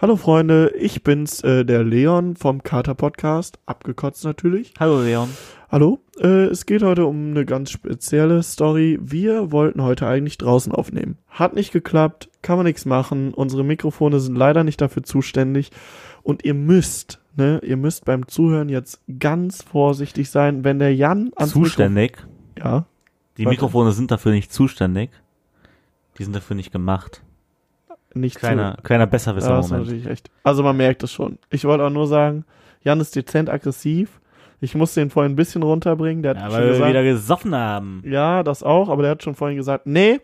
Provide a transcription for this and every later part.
Hallo Freunde, ich bin's, äh, der Leon vom Kater Podcast, abgekotzt natürlich. Hallo Leon. Hallo, äh, es geht heute um eine ganz spezielle Story. Wir wollten heute eigentlich draußen aufnehmen. Hat nicht geklappt, kann man nichts machen. Unsere Mikrofone sind leider nicht dafür zuständig. Und ihr müsst, ne, ihr müsst beim Zuhören jetzt ganz vorsichtig sein, wenn der Jan Zuständig? Mikro ja. Die. Mikrofone sind dafür nicht zuständig. Die sind dafür nicht gemacht. Nicht Kleiner, kleiner besserwisser Ja, das Moment. natürlich echt. Also man merkt es schon. Ich wollte auch nur sagen, Jan ist dezent aggressiv. Ich musste ihn vorhin ein bisschen runterbringen. Der hat Ja, schon weil wir gesagt, wieder gesoffen haben. ja, das auch, aber der hat schon vorhin gesagt, nee,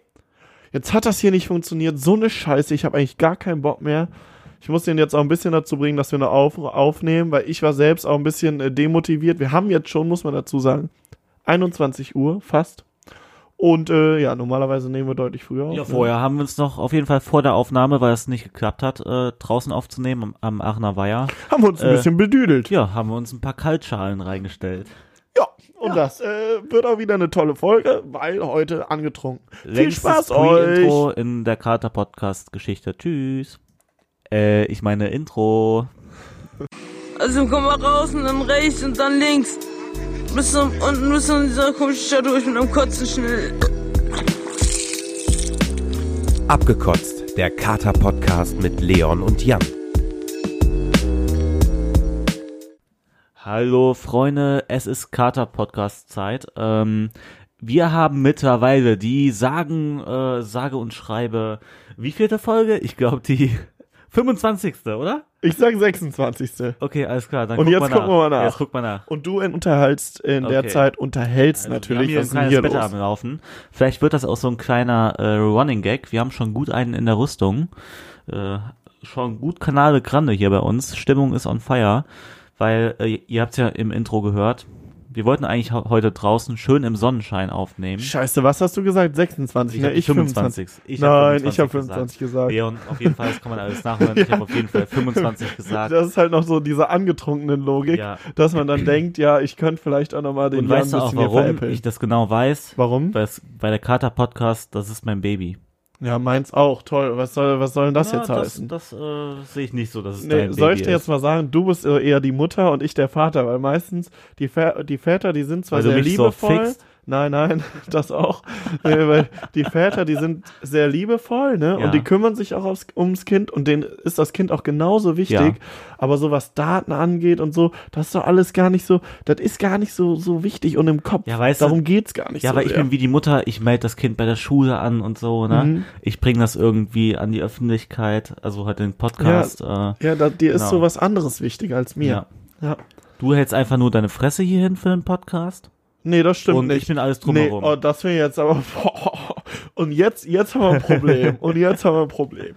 jetzt hat das hier nicht funktioniert. So eine Scheiße, ich habe eigentlich gar keinen Bock mehr. Ich muss ihn jetzt auch ein bisschen dazu bringen, dass wir eine auf aufnehmen, weil ich war selbst auch ein bisschen äh, demotiviert. Wir haben jetzt schon, muss man dazu sagen, 21 Uhr fast. Und äh, ja, normalerweise nehmen wir deutlich früher auf. Ja, ne? vorher haben wir uns noch auf jeden Fall vor der Aufnahme, weil es nicht geklappt hat, äh, draußen aufzunehmen am, am Aachener Weiher. Haben wir uns ein Äh, bisschen bedüdelt. Ja, haben wir uns ein paar Kaltschalen reingestellt. Ja, und das äh, wird auch wieder eine tolle Folge, weil heute angetrunken. Viel Längstes Spaß euch. Intro in der Kater Podcast Geschichte. Tschüss. Äh, ich meine Intro. Also komm mal raus und dann rechts und dann links. Bis zum, unten bis zu dieser komischen Stadt durch mit einem Kotzen schnell. Abgekotzt, der Kater-Podcast mit Leon und Jan. Hallo Freunde, es ist Kater Podcast Zeit. Ähm, wir haben mittlerweile die sagen, äh, sage und schreibe, wie vielte Folge? Ich glaube die 25. oder? Ich sag 26. Okay, alles klar. Dann Und guck jetzt gucken wir mal nach. Jetzt guck mal nach. Und du unterhältst in der Okay. Zeit, unterhältst Also, natürlich, wir haben hier ein hier kleines Bett los? am Laufen. Vielleicht wird das auch so ein kleiner äh, Running Gag. Wir haben schon gut einen in der Rüstung. Äh, schon gut Kanale Grande hier bei uns. Stimmung ist on fire. Weil, äh, ihr habt ja im Intro gehört, wir wollten eigentlich heute draußen schön im Sonnenschein aufnehmen. Scheiße, was hast du gesagt? 26, ne? hab Ich 25. 25. Ich hab Nein, 25 ich habe gesagt. 25 gesagt. Ja, und auf jeden Fall, das kann man alles nachhören. Ich habe auf jeden Fall 25 gesagt. Das ist halt noch so diese angetrunkenen Logik, Ja. dass man dann denkt, ja, ich könnte vielleicht auch nochmal den Und Jan weißt du auch, warum ich das genau weiß? Warum? Weil, es, weil der Kater Podcast, das ist mein Baby. Ja, meins auch. Toll. Was soll, was soll denn das Ja, jetzt das, heißen? Das äh, sehe ich nicht so, dass es Nee, dein soll ich dir jetzt mal sagen, du bist eher die Mutter und ich der Vater, weil meistens die, Vä die Väter, die sind zwar Weil du sehr so liebevoll. fixt. Nein, nein, das auch. nee, weil die Väter, die sind sehr liebevoll, ne? Ja. Und die kümmern sich auch aufs, ums Kind und denen ist das Kind auch genauso wichtig. Ja. Aber so was Daten angeht und so, das ist doch alles gar nicht so, das ist gar nicht so, so wichtig und im Kopf. Ja, weißt du- Darum geht's gar nicht Ja, so. aber ich bin wie die Mutter, ich melde das Kind bei der Schule an und so, ne? Mhm. Ich bringe das irgendwie an die Öffentlichkeit, also halt den Podcast. äh, Ja, da, dir ist Genau. so was anderes wichtig als mir. ja. ja. Du hältst einfach nur deine Fresse hierhin für den Podcast Nee, das stimmt und nicht. ich bin alles Nee, drumherum. oh, das wäre jetzt aber. Und jetzt, jetzt haben wir ein Problem. Und jetzt haben wir ein Problem.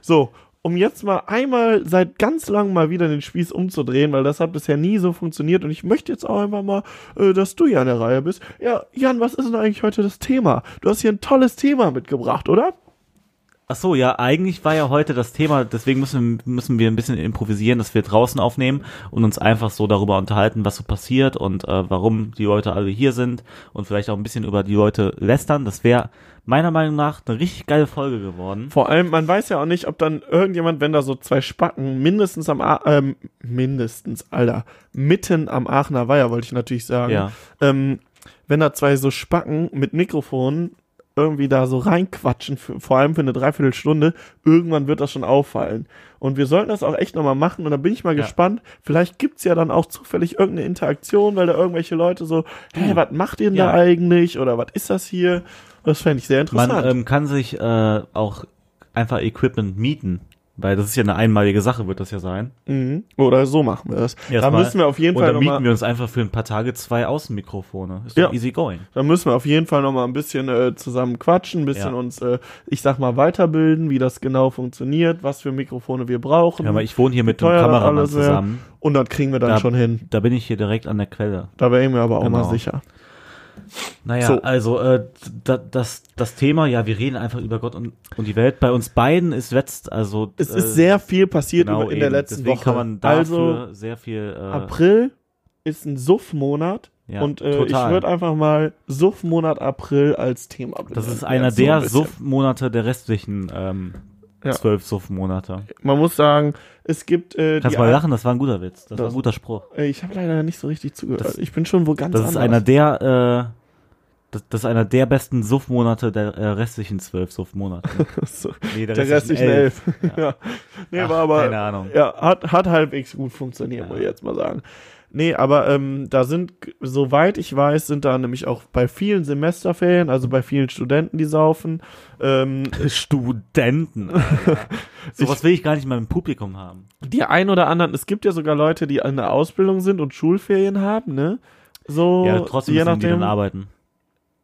So, um jetzt mal einmal seit ganz langem mal wieder den Spieß umzudrehen, weil das hat bisher nie so funktioniert. Und ich möchte jetzt auch einfach mal, äh, dass du ja an der Reihe bist. Ja, Jan, was ist denn eigentlich heute das Thema? Du hast hier ein tolles Thema mitgebracht, oder? Ach so, ja, eigentlich war ja heute das Thema, deswegen müssen, müssen wir ein bisschen improvisieren, dass wir draußen aufnehmen und uns einfach so darüber unterhalten, was so passiert und äh, warum die Leute alle hier sind und vielleicht auch ein bisschen über die Leute lästern. Das wäre meiner Meinung nach eine richtig geile Folge geworden. Vor allem, man weiß ja auch nicht, ob dann irgendjemand, wenn da so zwei Spacken mindestens am, A ähm, mindestens, Alter, mitten am Aachener Weiher, wollte ich natürlich sagen, Ja. ähm, wenn da zwei so Spacken mit Mikrofonen irgendwie da so reinquatschen, für, vor allem für eine Dreiviertelstunde, irgendwann wird das schon auffallen. Und wir sollten das auch echt nochmal machen und da bin ich mal Ja. gespannt. Vielleicht gibt's ja dann auch zufällig irgendeine Interaktion, weil da irgendwelche Leute so, hey, was macht ihr denn da Ja. eigentlich? Oder was ist das hier? Das fände ich sehr interessant. Man ähm, kann sich äh, auch einfach Equipment mieten, weil das ist ja eine einmalige Sache, wird das ja sein. Mhm. Oder so machen wir das. da Erstmal. müssen wir auf jeden Und Fall dann mieten wir uns einfach für ein paar Tage zwei Außenmikrofone. Ist Ja. easy going. da müssen wir auf jeden Fall noch mal ein bisschen äh, zusammen quatschen, ein bisschen Ja. uns, äh, ich sag mal, weiterbilden, wie das genau funktioniert, was für Mikrofone wir brauchen. Ja, aber ich wohne hier mit dem Kameramann zusammen. und das kriegen wir dann Da- schon hin. Da bin ich hier direkt an der Quelle. Da wäre ich mir aber auch Genau. mal sicher. Naja, So. also äh, da, das, das Thema, ja, wir reden einfach über Gott und, und die Welt. Bei uns beiden ist jetzt, also Es äh, ist sehr viel passiert genau über, in der eben. letzten Deswegen Woche. kann man dafür also sehr viel äh, April ist ein Suff-Monat ja, und äh, ich würde einfach mal Suff-Monat April als Thema benennen. Das ist einer Jetzt so ein der. Suff-Monate der restlichen ähm, Ja. zwölf Suff-Monate. Man muss sagen, es gibt äh, Kannst mal lachen, das war ein guter Witz. Das, war Das- ein guter Spruch. Ich habe leider nicht so richtig zugehört. Das- ich bin schon wo ganz Das ist anders. einer der, äh, das, das ist einer der besten Suff-Monate der äh, restlichen zwölf Suff-Monate. so, Nee, der restlichen elf. ja. Nee, Ach, war aber keine Ahnung. ja, hat, hat halbwegs gut funktioniert, muss ich jetzt mal sagen. Nee, aber ähm, da sind, soweit ich weiß, sind da nämlich auch bei vielen Semesterferien, also bei vielen Studenten, die saufen, ähm, Studenten. Sowas will ich gar nicht mal im Publikum haben. die ein oder anderen, es gibt ja sogar Leute, die in der Ausbildung sind und Schulferien haben, ne? So, ja, trotzdem je müssen die dann nachdem. arbeiten.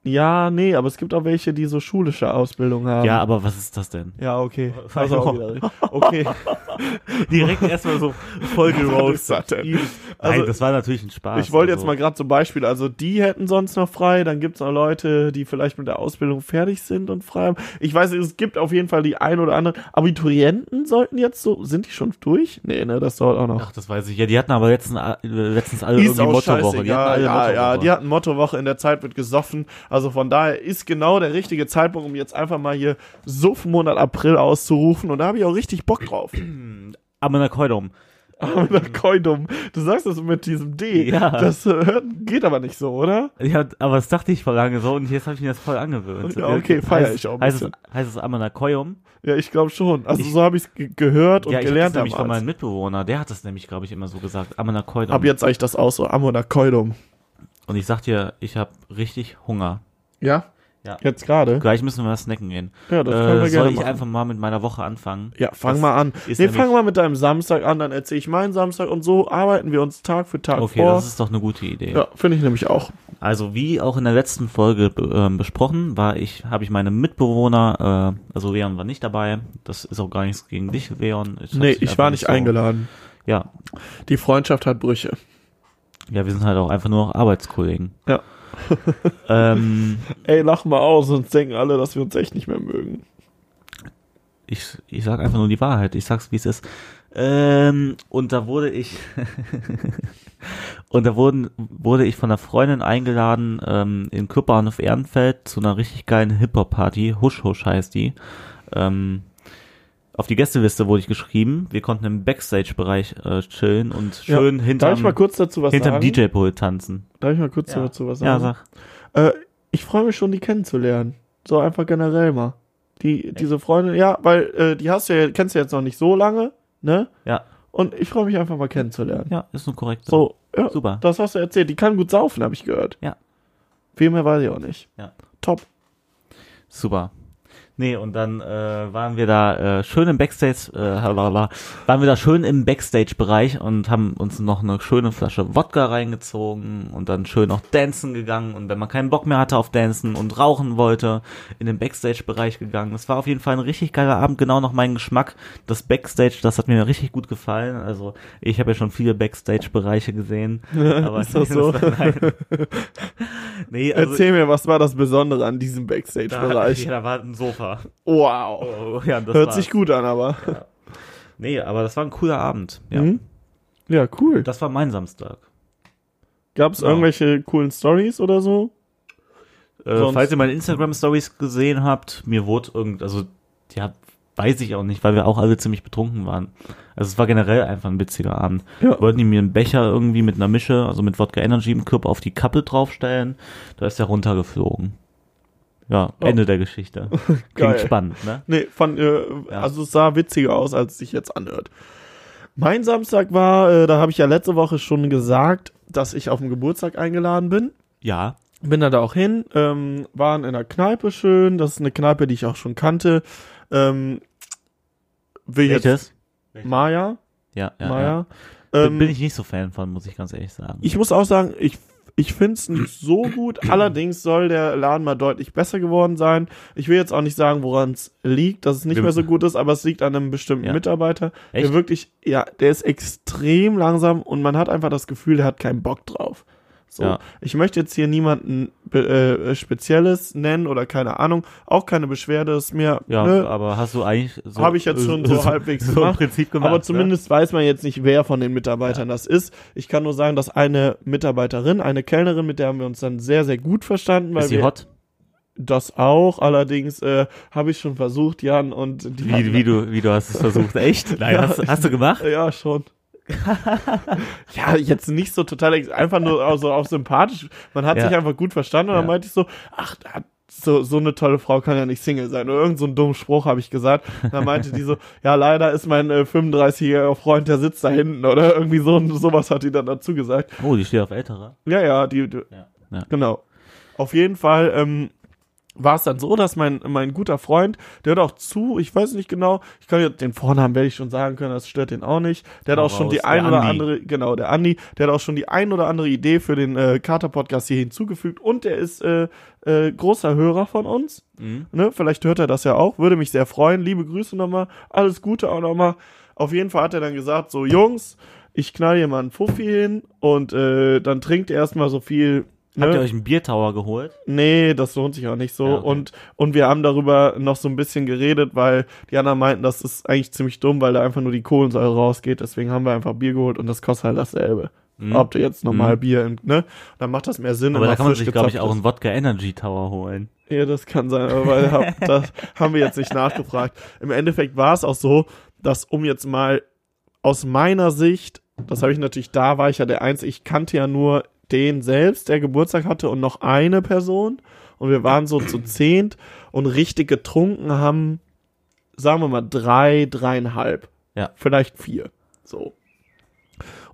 Ja, nee, aber es gibt auch welche, die so schulische Ausbildung haben. Ja, aber was ist das denn? Ja, okay. Also. Okay. Direkt erstmal so voll gerostet. gerostet. Nein, Also, das war natürlich ein Spaß. Ich wollte jetzt also. mal gerade zum Beispiel, also die hätten sonst noch frei, dann gibt's noch Leute, die vielleicht mit der Ausbildung fertig sind und frei haben. Ich weiß, es gibt auf jeden Fall die ein oder anderen. Abiturienten sollten jetzt so, sind die schon durch? Nee, ne, das dauert auch noch. Ach, das weiß ich. Ja, die hatten aber letztens, äh, letztens alle Ist irgendwie Mottowoche. Die hatten alle Ja, Mottowoche. ja, die hatten Mottowoche, in der Zeit wird gesoffen. Also von daher ist genau der richtige Zeitpunkt, um jetzt einfach mal hier Suffmonat April auszurufen. Und da habe ich auch richtig Bock drauf. Amenakoidum. Aber Koidum, du sagst das mit diesem D. Ja. Das äh, geht aber nicht so, oder? Ja, aber das dachte ich voll lange so und jetzt habe ich mir das voll angewöhnt. Ja, okay, feier Heißt- ich auch ein Heißt es, bisschen. heißt es Amenakoium? Ja, ich glaube schon. Also Ich- so habe ich es gehört und Ja, ich habe das gelernt nämlich von meinem Mitbewohner. Der hat das nämlich, glaube ich, immer so gesagt. Amenakoidum. Ab jetzt sage ich das auch so, Am oder Koidum. Und ich sag dir, ich habe richtig Hunger. Ja? Ja. Jetzt gerade? Gleich müssen wir was snacken gehen. Ja, das können äh, wir soll gerne ich machen. einfach mal mit meiner Woche anfangen? Ja, fang Das mal an. Nee, fang mal mit deinem Samstag an, dann erzähle ich meinen Samstag und so arbeiten wir uns Tag für Tag Okay, vor. das ist doch eine gute Idee. ja, finde ich nämlich auch. Also wie auch in der letzten Folge ähm, besprochen, war ich, habe ich meine Mitbewohner, äh, also Leon war nicht dabei. Das ist auch gar nichts gegen dich, Leon. Ich Nee, ich war nicht so- eingeladen. Ja, Die Freundschaft hat Brüche. ja, wir sind halt auch einfach nur noch Arbeitskollegen. Ja. ähm, Ey, lach mal aus, sonst denken alle, dass wir uns echt nicht mehr mögen. ich, ich sag einfach nur die Wahrheit. Ich sag's, wie es ist. Ähm, und da wurde ich und da wurden, wurde ich von einer Freundin eingeladen ähm, in Küpperbahnhof Ehrenfeld zu einer richtig geilen Hip-Hop-Party. Husch Husch heißt die. Ähm, auf die Gästeliste wurde ich geschrieben. Wir konnten im Backstage-Bereich äh, chillen und Ja. schön Darf hinterm, ich mal kurz dazu was hinterm sagen? DJ-Pult tanzen. Darf ich mal kurz Ja. dazu was Ja, sagen? sag. Äh, ich freue mich schon, die kennenzulernen. So einfach generell mal. Die, diese Freundin, ja, weil äh, die hast du ja, kennst du jetzt noch nicht so lange, ne? Ja, Und ich freue mich einfach mal kennenzulernen. ja, ist nur korrekt. So, ja, Super. das hast du erzählt. Die kann gut saufen, habe ich gehört. Ja. Viel mehr weiß ich auch nicht. Ja. Top. Super. Nee, und dann äh, waren wir da äh, schön im Backstage, äh, lalala, waren wir da schön im Backstage-Bereich und haben uns noch eine schöne Flasche Wodka reingezogen und dann schön noch dancen gegangen und wenn man keinen Bock mehr hatte auf dancen und rauchen wollte, in den Backstage-Bereich gegangen. Das war auf jeden Fall ein richtig geiler Abend, genau noch mein Geschmack. Das Backstage, das hat mir richtig gut gefallen. Also ich habe ja schon viele Backstage-Bereiche gesehen. Aber Ist das so? nee, also Erzähl mir, was war das Besondere an diesem da, Backstage-Bereich? ja, da war ein Sofa. Wow. Oh, ja, das Hört war's. sich gut an, aber. Nee, aber das war ein cooler Abend. Ja. Mhm. Ja, cool. Das war mein Samstag. Gab es Ja. irgendwelche coolen Stories oder so? Äh, falls ihr meine Instagram-Stories gesehen habt, mir wurde irgend, also, ja, weiß ich auch nicht, weil wir auch alle ziemlich betrunken waren. Also es war generell einfach ein witziger Abend. Ja. Wollten die mir einen Becher irgendwie mit einer Mische, also mit Wodka Energy im Körper auf die Kappe draufstellen. Da ist der runtergeflogen. Ja, Oh. Ende der Geschichte. Klingt spannend, ne? Nee, fand, äh, Ja. also es sah witziger aus, als es sich jetzt anhört. Mein Samstag war, äh, da habe ich ja letzte Woche schon gesagt, dass ich auf den Geburtstag eingeladen bin. Ja. Bin da, da auch hin, ähm, waren in der Kneipe schön. Das ist eine Kneipe, die ich auch schon kannte. Ähm, will jetzt Welches? Maya. Ja, ja, ja. Maya. Bin- Ähm, Bin ich nicht so Fan von, muss ich ganz ehrlich sagen. Ich muss auch sagen, ich, ich finde es nicht so gut. Allerdings soll der Laden mal deutlich besser geworden sein. Ich will jetzt auch nicht sagen, woran es liegt, dass es nicht Wir- mehr so gut ist, aber es liegt an einem bestimmten Ja. Mitarbeiter, Echt? der wirklich, ja, der ist extrem langsam und man hat einfach das Gefühl, der hat keinen Bock drauf. So, Ja. ich möchte jetzt hier niemanden äh, Spezielles nennen oder keine Ahnung, auch keine Beschwerde ist mir, ja, ne, aber hast du eigentlich so. Hab ich jetzt schon so halbwegs so gemacht, im Prinzip gemacht. aber zumindest weiß man jetzt nicht, wer von den Mitarbeitern das ist. Ich kann nur sagen, dass eine Mitarbeiterin, eine Kellnerin, mit der haben wir uns dann sehr, sehr gut verstanden. Weil Ist sie hot? Das auch, allerdings äh, habe ich schon versucht, Jan, und die Wie, wie, du, wie du hast es versucht. Echt? Nein, Ja, hast, hast du gemacht? Ja, schon. ja, jetzt nicht so total, einfach nur auch so auch sympathisch. Man hat Ja. sich einfach gut verstanden und dann Ja. meinte ich so, ach, so, so eine tolle Frau kann ja nicht Single sein. Oder irgend so einen dummen Spruch habe ich gesagt. Dann meinte die so, ja, leider ist mein äh, 35-jähriger Freund, der sitzt da hinten. Oder irgendwie so sowas hat die dann dazu gesagt. Oh, die steht auf ältere. Ja, ja, die, die. Ja. genau. Auf jeden Fall ähm, war es dann so, dass mein, mein guter Freund, der hört auch zu, ich weiß nicht genau, ich kann jetzt den Vornamen werde ich schon sagen können, das stört den auch nicht. Der hat auch schon die ein oder Andi. andere, genau, der Andi, der hat auch schon die ein oder andere Idee für den äh, Kater-Podcast hier hinzugefügt und der ist äh, äh, großer Hörer von uns. Mhm. Ne? Vielleicht hört er das ja auch, würde mich sehr freuen. Liebe Grüße nochmal, alles Gute auch nochmal. Auf jeden Fall hat er dann gesagt, so Jungs, ich knall hier mal einen Fuffi hin und äh, dann trinkt ihr erstmal so viel. Ne? Habt ihr euch einen Biertower geholt? Nee, das lohnt sich auch nicht so. Ja, okay. Und, und wir haben darüber noch so ein bisschen geredet, weil die anderen meinten, das ist eigentlich ziemlich dumm, weil da einfach nur die Kohlensäure rausgeht. Deswegen haben wir einfach Bier geholt und das kostet halt dasselbe. Mhm. Ob du jetzt normal Mhm. Bier, ne? Dann macht das mehr Sinn. Aber da kann man sich, glaube ich, auch einen Wodka Energy Tower holen. Ja, das kann sein, aber weil, hab, das haben wir jetzt nicht nachgefragt. Im Endeffekt war es auch so, dass um jetzt mal aus meiner Sicht, das habe ich natürlich, da war ich ja der Einzige, ich kannte ja nur den selbst, der Geburtstag hatte und noch eine Person und wir waren so zu zehnt und richtig getrunken haben, sagen wir mal drei, dreieinhalb. Ja. Vielleicht vier. So.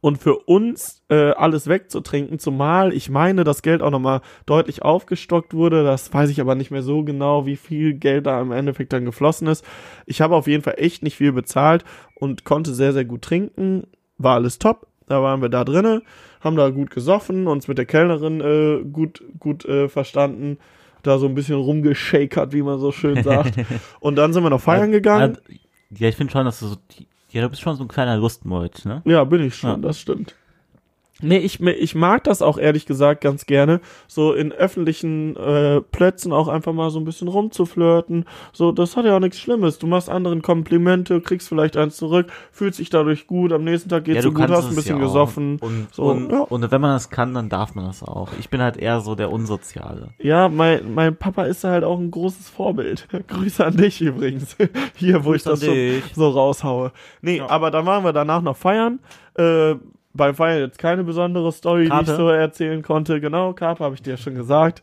Und für uns äh, alles wegzutrinken, zumal ich meine, das Geld auch nochmal deutlich aufgestockt wurde, das weiß ich aber nicht mehr so genau, wie viel Geld da im Endeffekt dann geflossen ist. Ich habe auf jeden Fall echt nicht viel bezahlt und konnte sehr, sehr gut trinken. War alles top. Da waren wir da drinnen, haben da gut gesoffen, uns mit der Kellnerin äh, gut, gut äh, verstanden, da so ein bisschen rumgeschakert, wie man so schön sagt. und dann sind wir noch feiern gegangen. Ja, ich finde schon, dass du so, ja, du bist schon so ein kleiner Lustmolch, ne? Ja, bin ich schon, Ja. das stimmt. Nee, ich, ich mag das auch ehrlich gesagt ganz gerne, so in öffentlichen äh, Plätzen auch einfach mal so ein bisschen rumzuflirten. So, das hat ja auch nichts Schlimmes. Du machst anderen Komplimente, kriegst vielleicht eins zurück, fühlst dich dadurch gut, am nächsten Tag geht's ja, dir gut, hast ein bisschen ja gesoffen. Und, So, und, ja. und wenn man das kann, dann darf man das auch. Ich bin halt eher so der Unsoziale. Ja, mein, mein Papa ist halt auch ein großes Vorbild. Grüße an dich übrigens. Hier, wo ich Grüße das so, so raushaue. Nee, Ja. aber dann waren wir danach noch feiern. Äh, beim Feiern jetzt keine besondere Story, die Karpe? ich so erzählen konnte. Genau, Karpe habe ich dir ja schon gesagt.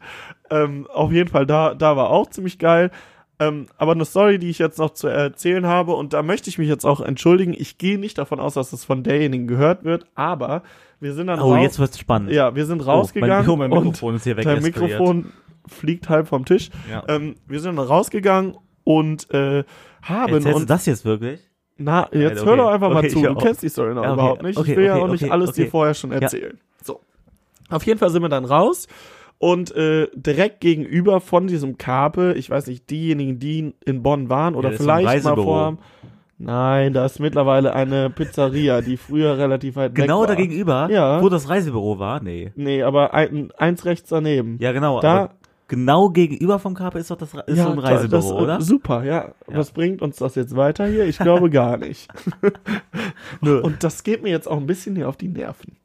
Ähm, auf jeden Fall, da, da war auch ziemlich geil. Ähm, aber eine Story, die ich jetzt noch zu erzählen habe, und da möchte ich mich jetzt auch entschuldigen. Ich gehe nicht davon aus, dass es von derjenigen gehört wird, aber wir sind dann Oh, raus- jetzt wird's spannend. ja, wir sind Oh, rausgegangen mein, oh, mein Mikrofon ist hier weg. dein Mikrofon fliegt halb vom Tisch. Ja. Ähm, wir sind dann rausgegangen und äh, haben Erzählst du und das jetzt wirklich? Na jetzt okay. hör doch einfach mal Okay, zu. ich Du auch. kennst die Story noch Ja, okay. überhaupt nicht. Ich will ja auch nicht alles dir vorher schon Ja. erzählen. So. Auf jeden Fall sind wir dann raus und äh, direkt gegenüber von diesem Karpe, ich weiß nicht, diejenigen, die in Bonn waren oder Ja, vielleicht mal vorhaben. Nein, da ist mittlerweile eine Pizzeria, die früher relativ weit Genau weg war. da gegenüber, Ja. wo das Reisebüro war? Nee. Nee, aber ein, eins rechts daneben. Ja, genau. Da- genau gegenüber vom Carpe ist doch das ist so ein Reisebüro, das, oder? Super, ja. Was bringt uns das jetzt weiter hier? Ich glaube gar nicht. Nö. Und das geht mir jetzt auch ein bisschen hier auf die Nerven.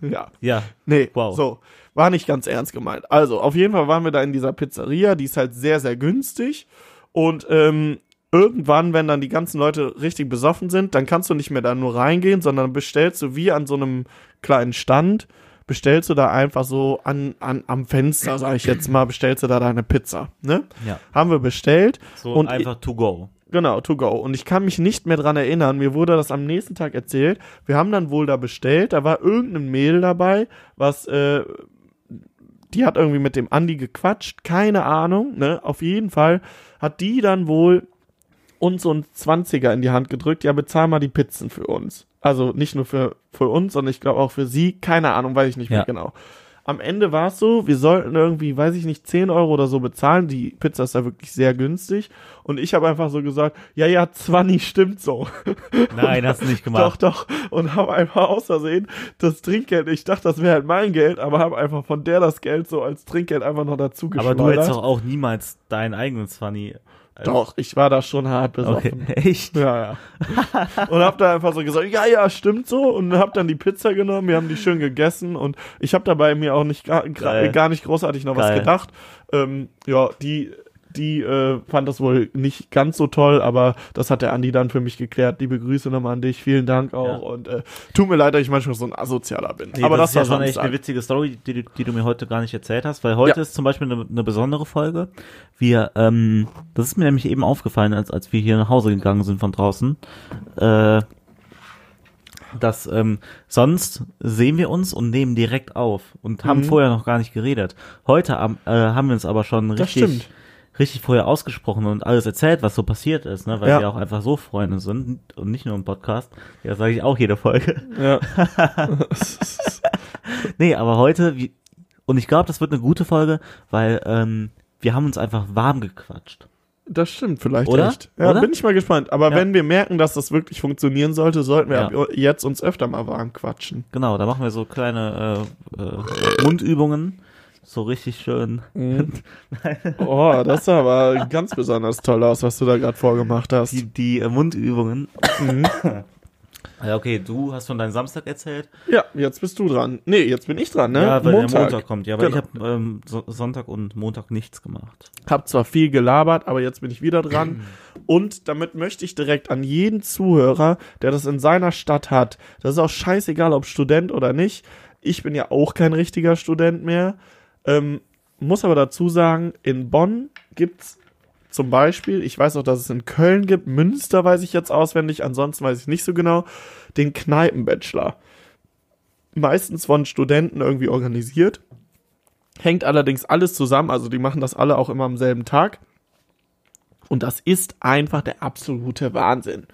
Ja. Ja. Nee, Wow. so. War nicht ganz ernst gemeint. Also, auf jeden Fall waren wir da in dieser Pizzeria, die ist halt sehr, sehr günstig. Und ähm, irgendwann, wenn dann die ganzen Leute richtig besoffen sind, dann kannst du nicht mehr da nur reingehen, sondern bestellst du wie an so einem kleinen Stand, bestellst du da einfach so an, an am Fenster, sag ich jetzt mal, bestellst du da deine Pizza. Ne? Ja. Haben wir bestellt. So Und einfach to go. Genau, to go. Und ich kann mich nicht mehr dran erinnern. Mir wurde das am nächsten Tag erzählt. Wir haben dann wohl da bestellt. Da war irgendein Mädel dabei, was, äh, die hat irgendwie mit dem Andi gequatscht. Keine Ahnung, ne? Auf jeden Fall hat die dann wohl uns so ein 20er in die Hand gedrückt. Ja, bezahl mal die Pizzen für uns. Also nicht nur für, für uns, sondern ich glaube auch für sie. Keine Ahnung, weiß ich nicht mehr Ja. genau. Am Ende war es so, wir sollten irgendwie, weiß ich nicht, 10 Euro oder so bezahlen. Die Pizza ist da wirklich sehr günstig. Und ich habe einfach so gesagt, ja, ja, 20 stimmt so. Nein, hast du nicht Doch, gemacht. doch. Und habe einfach aus Versehen das Trinkgeld, ich dachte, das wäre halt mein Geld, aber habe einfach von der das Geld so als Trinkgeld einfach noch dazu Aber du geschleudert. hättest doch auch niemals deinen eigenen Doch, ich war da schon hart Okay, besoffen. echt? Ja, ja. Und hab da einfach so gesagt, ja, ja, stimmt so. Und hab dann die Pizza genommen, wir haben die schön gegessen und ich hab dabei mir auch nicht gar, gar nicht großartig noch was Geil. gedacht. Ähm, ja, die, die äh, fand das wohl nicht ganz so toll, aber das hat der Andi dann für mich geklärt. Liebe Grüße nochmal an dich, vielen Dank auch. Ja. Und äh, tut mir leid, dass ich manchmal so ein Asozialer bin. Nee, aber das, ist ja war schon echt eine witzige Story, die, du- die du mir heute gar nicht erzählt hast, weil heute Ja. ist zum Beispiel eine, eine besondere Folge. Wir, ähm, das ist mir nämlich eben aufgefallen, als, als wir hier nach Hause gegangen sind von draußen, äh, dass ähm, sonst sehen wir uns und nehmen direkt auf und haben Mhm. vorher noch gar nicht geredet. Heute am- äh, haben wir uns aber schon Das richtig stimmt. Richtig vorher ausgesprochen und alles erzählt, was so passiert ist, ne? weil Ja. wir auch einfach so Freunde sind und nicht nur im Podcast. Ja, sage ich auch jede Folge. Ja. Nee, aber heute, wie, und ich glaube, das wird eine gute Folge, weil ähm, wir haben uns einfach warm gequatscht. Das stimmt vielleicht Oder? echt. Ja, Oder? bin ich mal gespannt. Aber Ja. wenn wir merken, dass das wirklich funktionieren sollte, sollten wir Ja. jetzt uns öfter mal warm quatschen. Genau, da machen wir so kleine äh, äh, Mundübungen. So richtig schön. Oh, das sah aber ganz besonders toll aus, was du da gerade vorgemacht hast. Die, die äh, Mundübungen. Mhm. Ja, okay, du hast von deinem Samstag erzählt. Ja, jetzt bist du dran. Nee, jetzt bin ich dran, ne? Ja, weil der Montag kommt. Ja, aber Genau. ich habe ähm, so Sonntag und Montag nichts gemacht. Hab zwar viel gelabert, aber jetzt bin ich wieder dran. Und damit möchte ich direkt an jeden Zuhörer, der das in seiner Stadt hat, das ist auch scheißegal, ob Student oder nicht. Ich bin ja auch kein richtiger Student mehr. Ähm, muss aber dazu sagen, in Bonn gibt's zum Beispiel, ich weiß auch, dass es in Köln gibt, Münster weiß ich jetzt auswendig, ansonsten weiß ich nicht so genau, den Kneipenbachelor. Meistens von Studenten irgendwie organisiert. Hängt allerdings alles zusammen, also die machen das alle auch immer am selben Tag. Und das ist einfach der absolute Wahnsinn.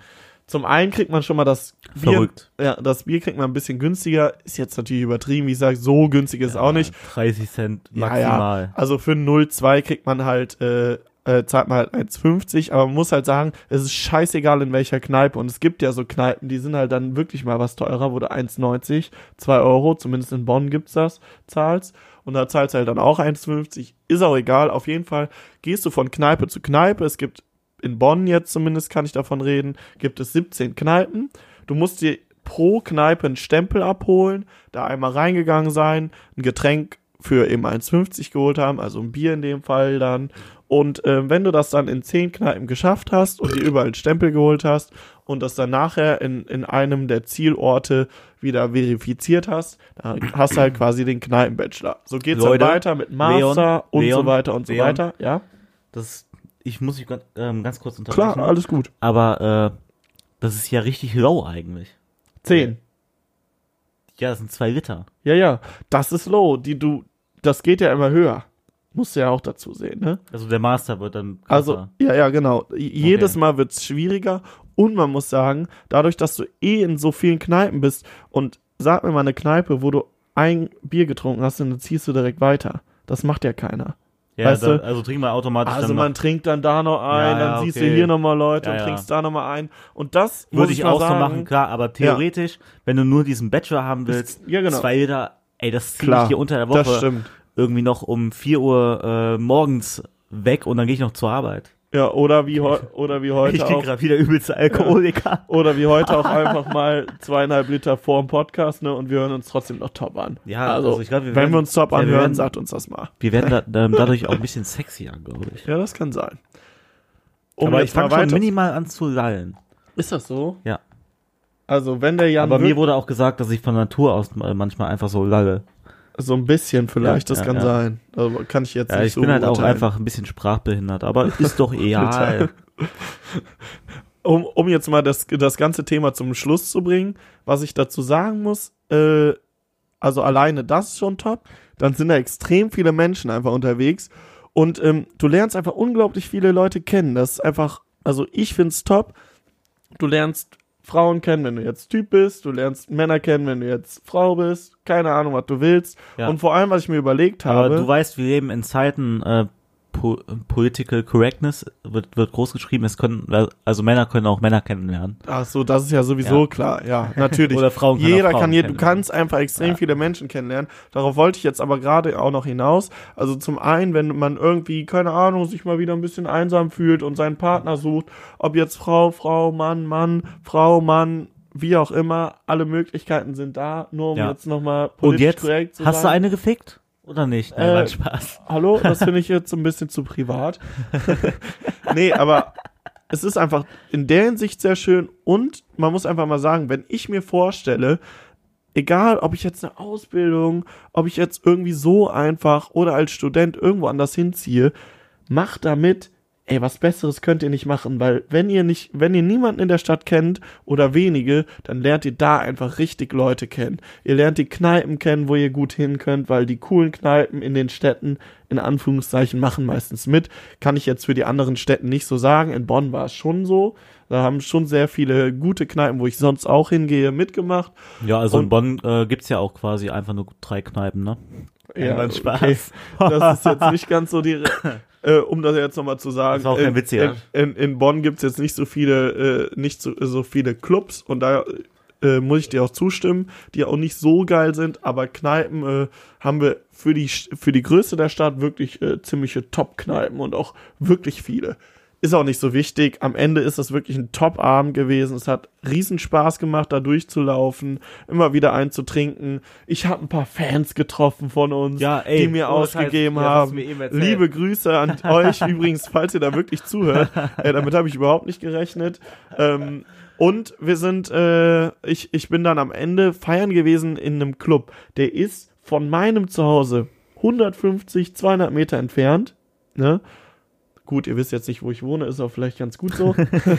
Zum einen kriegt man schon mal das Bier, Verrückt. ja, das Bier kriegt man ein bisschen günstiger, ist jetzt natürlich übertrieben, wie ich sage, so günstig ist es auch nicht. 30 Cent Ja, maximal. Ja, also für 0,2 kriegt man halt, äh, äh, zahlt man halt 1,50, aber man muss halt sagen, es ist scheißegal in welcher Kneipe. Und es gibt ja so Kneipen, die sind halt dann wirklich mal was teurer, wo du 1,90, 2 Euro, zumindest in Bonn gibt's das, zahlst. Und da zahlst du halt dann auch 1,50. Ist auch egal. Auf jeden Fall gehst du von Kneipe zu Kneipe. Es gibt in Bonn jetzt zumindest, kann ich davon reden, gibt es 17 Kneipen. Du musst dir pro Kneipe einen Stempel abholen, da einmal reingegangen sein, ein Getränk für eben 1,50 geholt haben, also ein Bier in dem Fall dann. Und äh, wenn du das dann in 10 Kneipen geschafft hast und dir überall einen Stempel geholt hast und das dann nachher in, in einem der Zielorte wieder verifiziert hast, dann hast du halt quasi den Kneipenbachelor. So geht's Leute, dann weiter mit Master Leon, und so Leon, weiter und so Leon. weiter. Ja, Das, ich muss mich ganz, ähm, ganz kurz unterbrechen. klar, alles gut. Aber äh, das ist ja richtig low eigentlich. 10. Ja, das sind zwei Liter. Ja, ja, das ist low. Die du, das geht ja immer höher. Musst du ja auch dazu sehen, ne? Also der Master wird dann krasser. Also, ja, ja, genau. Jedes Mal wird's schwieriger und man muss sagen, dadurch, dass du eh in so vielen Kneipen bist und sag mir mal eine Kneipe, wo du ein Bier getrunken hast und dann ziehst du direkt weiter. Das macht ja keiner. Ja, weißt da, du? also trink mal automatisch Also man noch. trinkt dann da noch ein, Ja, ja, dann siehst du okay. hier nochmal Leute und trinkst da nochmal ein. Und das Würde ich mal auch so sagen, machen, klar, aber theoretisch, wenn du nur diesen Bachelor haben willst, ja, genau. zwei Liter, ey, das zieh Klar, ich dir unter der Woche das stimmt. irgendwie noch um 4 Uhr äh, morgens weg und dann gehe ich noch zur Arbeit. Ja, oder wie, oder wie heute ich bin gerade wieder übelste Alkoholiker. Oder wie heute auch einfach mal zweieinhalb Liter vor dem Podcast, ne? Und wir hören uns trotzdem noch top an. Ja, also, also ich glaub, wir wenn werden- wir uns top ja, anhören, werden- sagt uns das mal. Wir werden da, ähm, dadurch auch ein bisschen sexier, glaube ich. Ja, das kann sein. Um aber ich fange schon minimal an zu lallen. Ist das so? Ja. Also, wenn der Jan Aber mir wurde auch gesagt, dass ich von Natur aus manchmal einfach so lalle. So ein bisschen vielleicht, Ja, das ja, kann ja. sein. Also, kann ich jetzt Ja, nicht ich so bin halt auch beurteilen. einfach ein bisschen sprachbehindert, aber ist doch egal. um, um jetzt mal das, das ganze Thema zum Schluss zu bringen, was ich dazu sagen muss, äh, also alleine das ist schon top, dann sind da extrem viele Menschen einfach unterwegs und ähm, du lernst einfach unglaublich viele Leute kennen. Das ist einfach, also ich find's top. Du lernst Frauen kennen, wenn du jetzt Typ bist, du lernst Männer kennen, wenn du jetzt Frau bist, keine Ahnung, was du willst. Ja. Und vor allem, was ich mir überlegt aber habe, du weißt, wir leben in Zeiten äh, po Political Correctness wird, wird groß geschrieben. Es können, also Männer können auch Männer kennenlernen. Ach so, das ist ja sowieso Ja. klar. Ja, natürlich. Oder Frauen können Jeder Frauen kann, je, du kannst einfach extrem Ja. viele Menschen kennenlernen. Darauf wollte ich jetzt aber gerade auch noch hinaus. Also zum einen, wenn man irgendwie, keine Ahnung, sich mal wieder ein bisschen einsam fühlt und seinen Partner sucht, ob jetzt Frau, Frau, Mann, Mann, Frau, Mann, wie auch immer, alle Möglichkeiten sind da, nur um Ja. jetzt nochmal Und politisch jetzt korrekt zu hast du sein. eine gefickt oder nicht? Nein, Äh, Spaß. Hallo, das finde ich jetzt so ein bisschen zu privat. nee, aber es ist einfach in der Hinsicht sehr schön und man muss einfach mal sagen, wenn ich mir vorstelle, egal ob ich jetzt eine Ausbildung, ob ich jetzt irgendwie so einfach oder als Student irgendwo anders hinziehe, macht damit, ey, was Besseres könnt ihr nicht machen, weil wenn ihr nicht, wenn ihr niemanden in der Stadt kennt oder wenige, dann lernt ihr da einfach richtig Leute kennen. Ihr lernt die Kneipen kennen, wo ihr gut hin könnt, weil die coolen Kneipen in den Städten in Anführungszeichen machen meistens mit. Kann ich jetzt für die anderen Städten nicht so sagen. In Bonn war es schon so. Da haben schon sehr viele gute Kneipen, wo ich sonst auch hingehe, mitgemacht. Ja, also in und- Bonn äh, gibt's ja auch quasi einfach nur drei Kneipen, ne? Ja, Spaß. okay. Das ist jetzt nicht ganz so die. Äh, um das jetzt nochmal zu sagen, Das war auch kein in, Witz, ja. in, in, in Bonn gibt's jetzt nicht so viele, äh, nicht so, so viele Clubs und da äh, muss ich dir auch zustimmen, die auch nicht so geil sind, aber Kneipen äh, haben wir für die, für die Größe der Stadt wirklich äh, ziemliche Top-Kneipen und auch wirklich viele. Ist auch nicht so wichtig. Am Ende ist das wirklich ein Top-Abend gewesen. Es hat riesen Spaß gemacht, da durchzulaufen, immer wieder einzutrinken. Ich habe ein paar Fans getroffen von uns, Ja, ey, die mir ausgegeben hast haben. mir. Liebe Grüße an euch übrigens, falls ihr da wirklich zuhört. Äh, damit habe ich überhaupt nicht gerechnet. Ähm, und wir sind, äh, ich, ich bin dann am Ende feiern gewesen in einem Club. Der ist von meinem Zuhause 150, 200 Meter entfernt. Ne? Gut, ihr wisst jetzt nicht, wo ich wohne, ist auch vielleicht ganz gut so.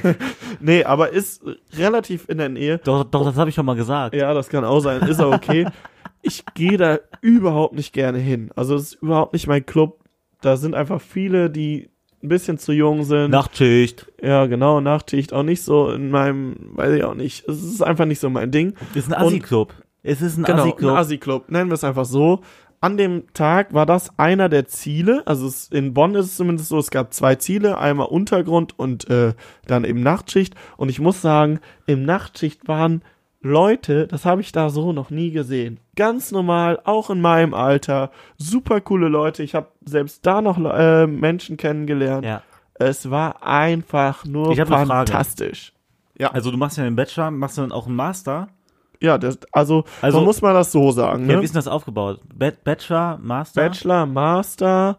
nee, aber ist relativ in der Nähe. Doch, doch, das habe ich schon mal gesagt. Ja, das kann auch sein, ist auch okay. ich gehe da überhaupt nicht gerne hin. Also es ist überhaupt nicht mein Club. Da sind einfach viele, die ein bisschen zu jung sind. Nachtschicht. ja, genau, Nachtschicht auch nicht so in meinem, weiß ich auch nicht. Es ist einfach nicht so mein Ding. Ist ein Assi-Club. Es ist ein Genau, Assi-Club. Assi-Club, nennen wir es einfach so. An dem Tag war das einer der Ziele. Also es, in Bonn ist es zumindest so, es gab zwei Ziele, einmal Untergrund und äh, dann eben Nachtschicht. Und ich muss sagen, im Nachtschicht waren Leute, das habe ich da so noch nie gesehen. Ganz normal, auch in meinem Alter, super coole Leute. Ich habe selbst da noch äh, Menschen kennengelernt. ja. Es war einfach nur fantastisch. Also du machst ja den Bachelor, machst du dann auch einen Master? Ja, das, also, Also- so muss man das so sagen. Ja, Ne? wie ist denn das aufgebaut? Ba Bachelor, Master? Bachelor, Master,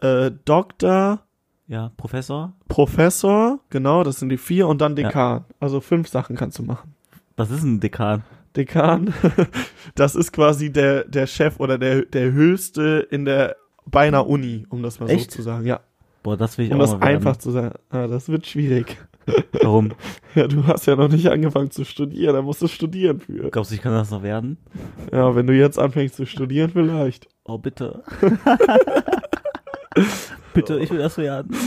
äh, Doktor, Ja, Professor? Professor, genau, das sind die vier und dann Dekan. Also fünf Sachen kannst du machen. Was ist ein Dekan? Dekan, das ist quasi der, der Chef oder der, der höchste in der bei einer Uni, um das mal Echt? so zu sagen. Ja, Boah, das will ich um auch das mal werden. einfach zu sagen. Ah, das wird schwierig. Warum? Ja, du hast ja noch nicht angefangen zu studieren, da musst du studieren für. Glaubst du, ich kann das noch werden? Ja, wenn du jetzt anfängst zu studieren, vielleicht. Oh, bitte. bitte, ich will das werden.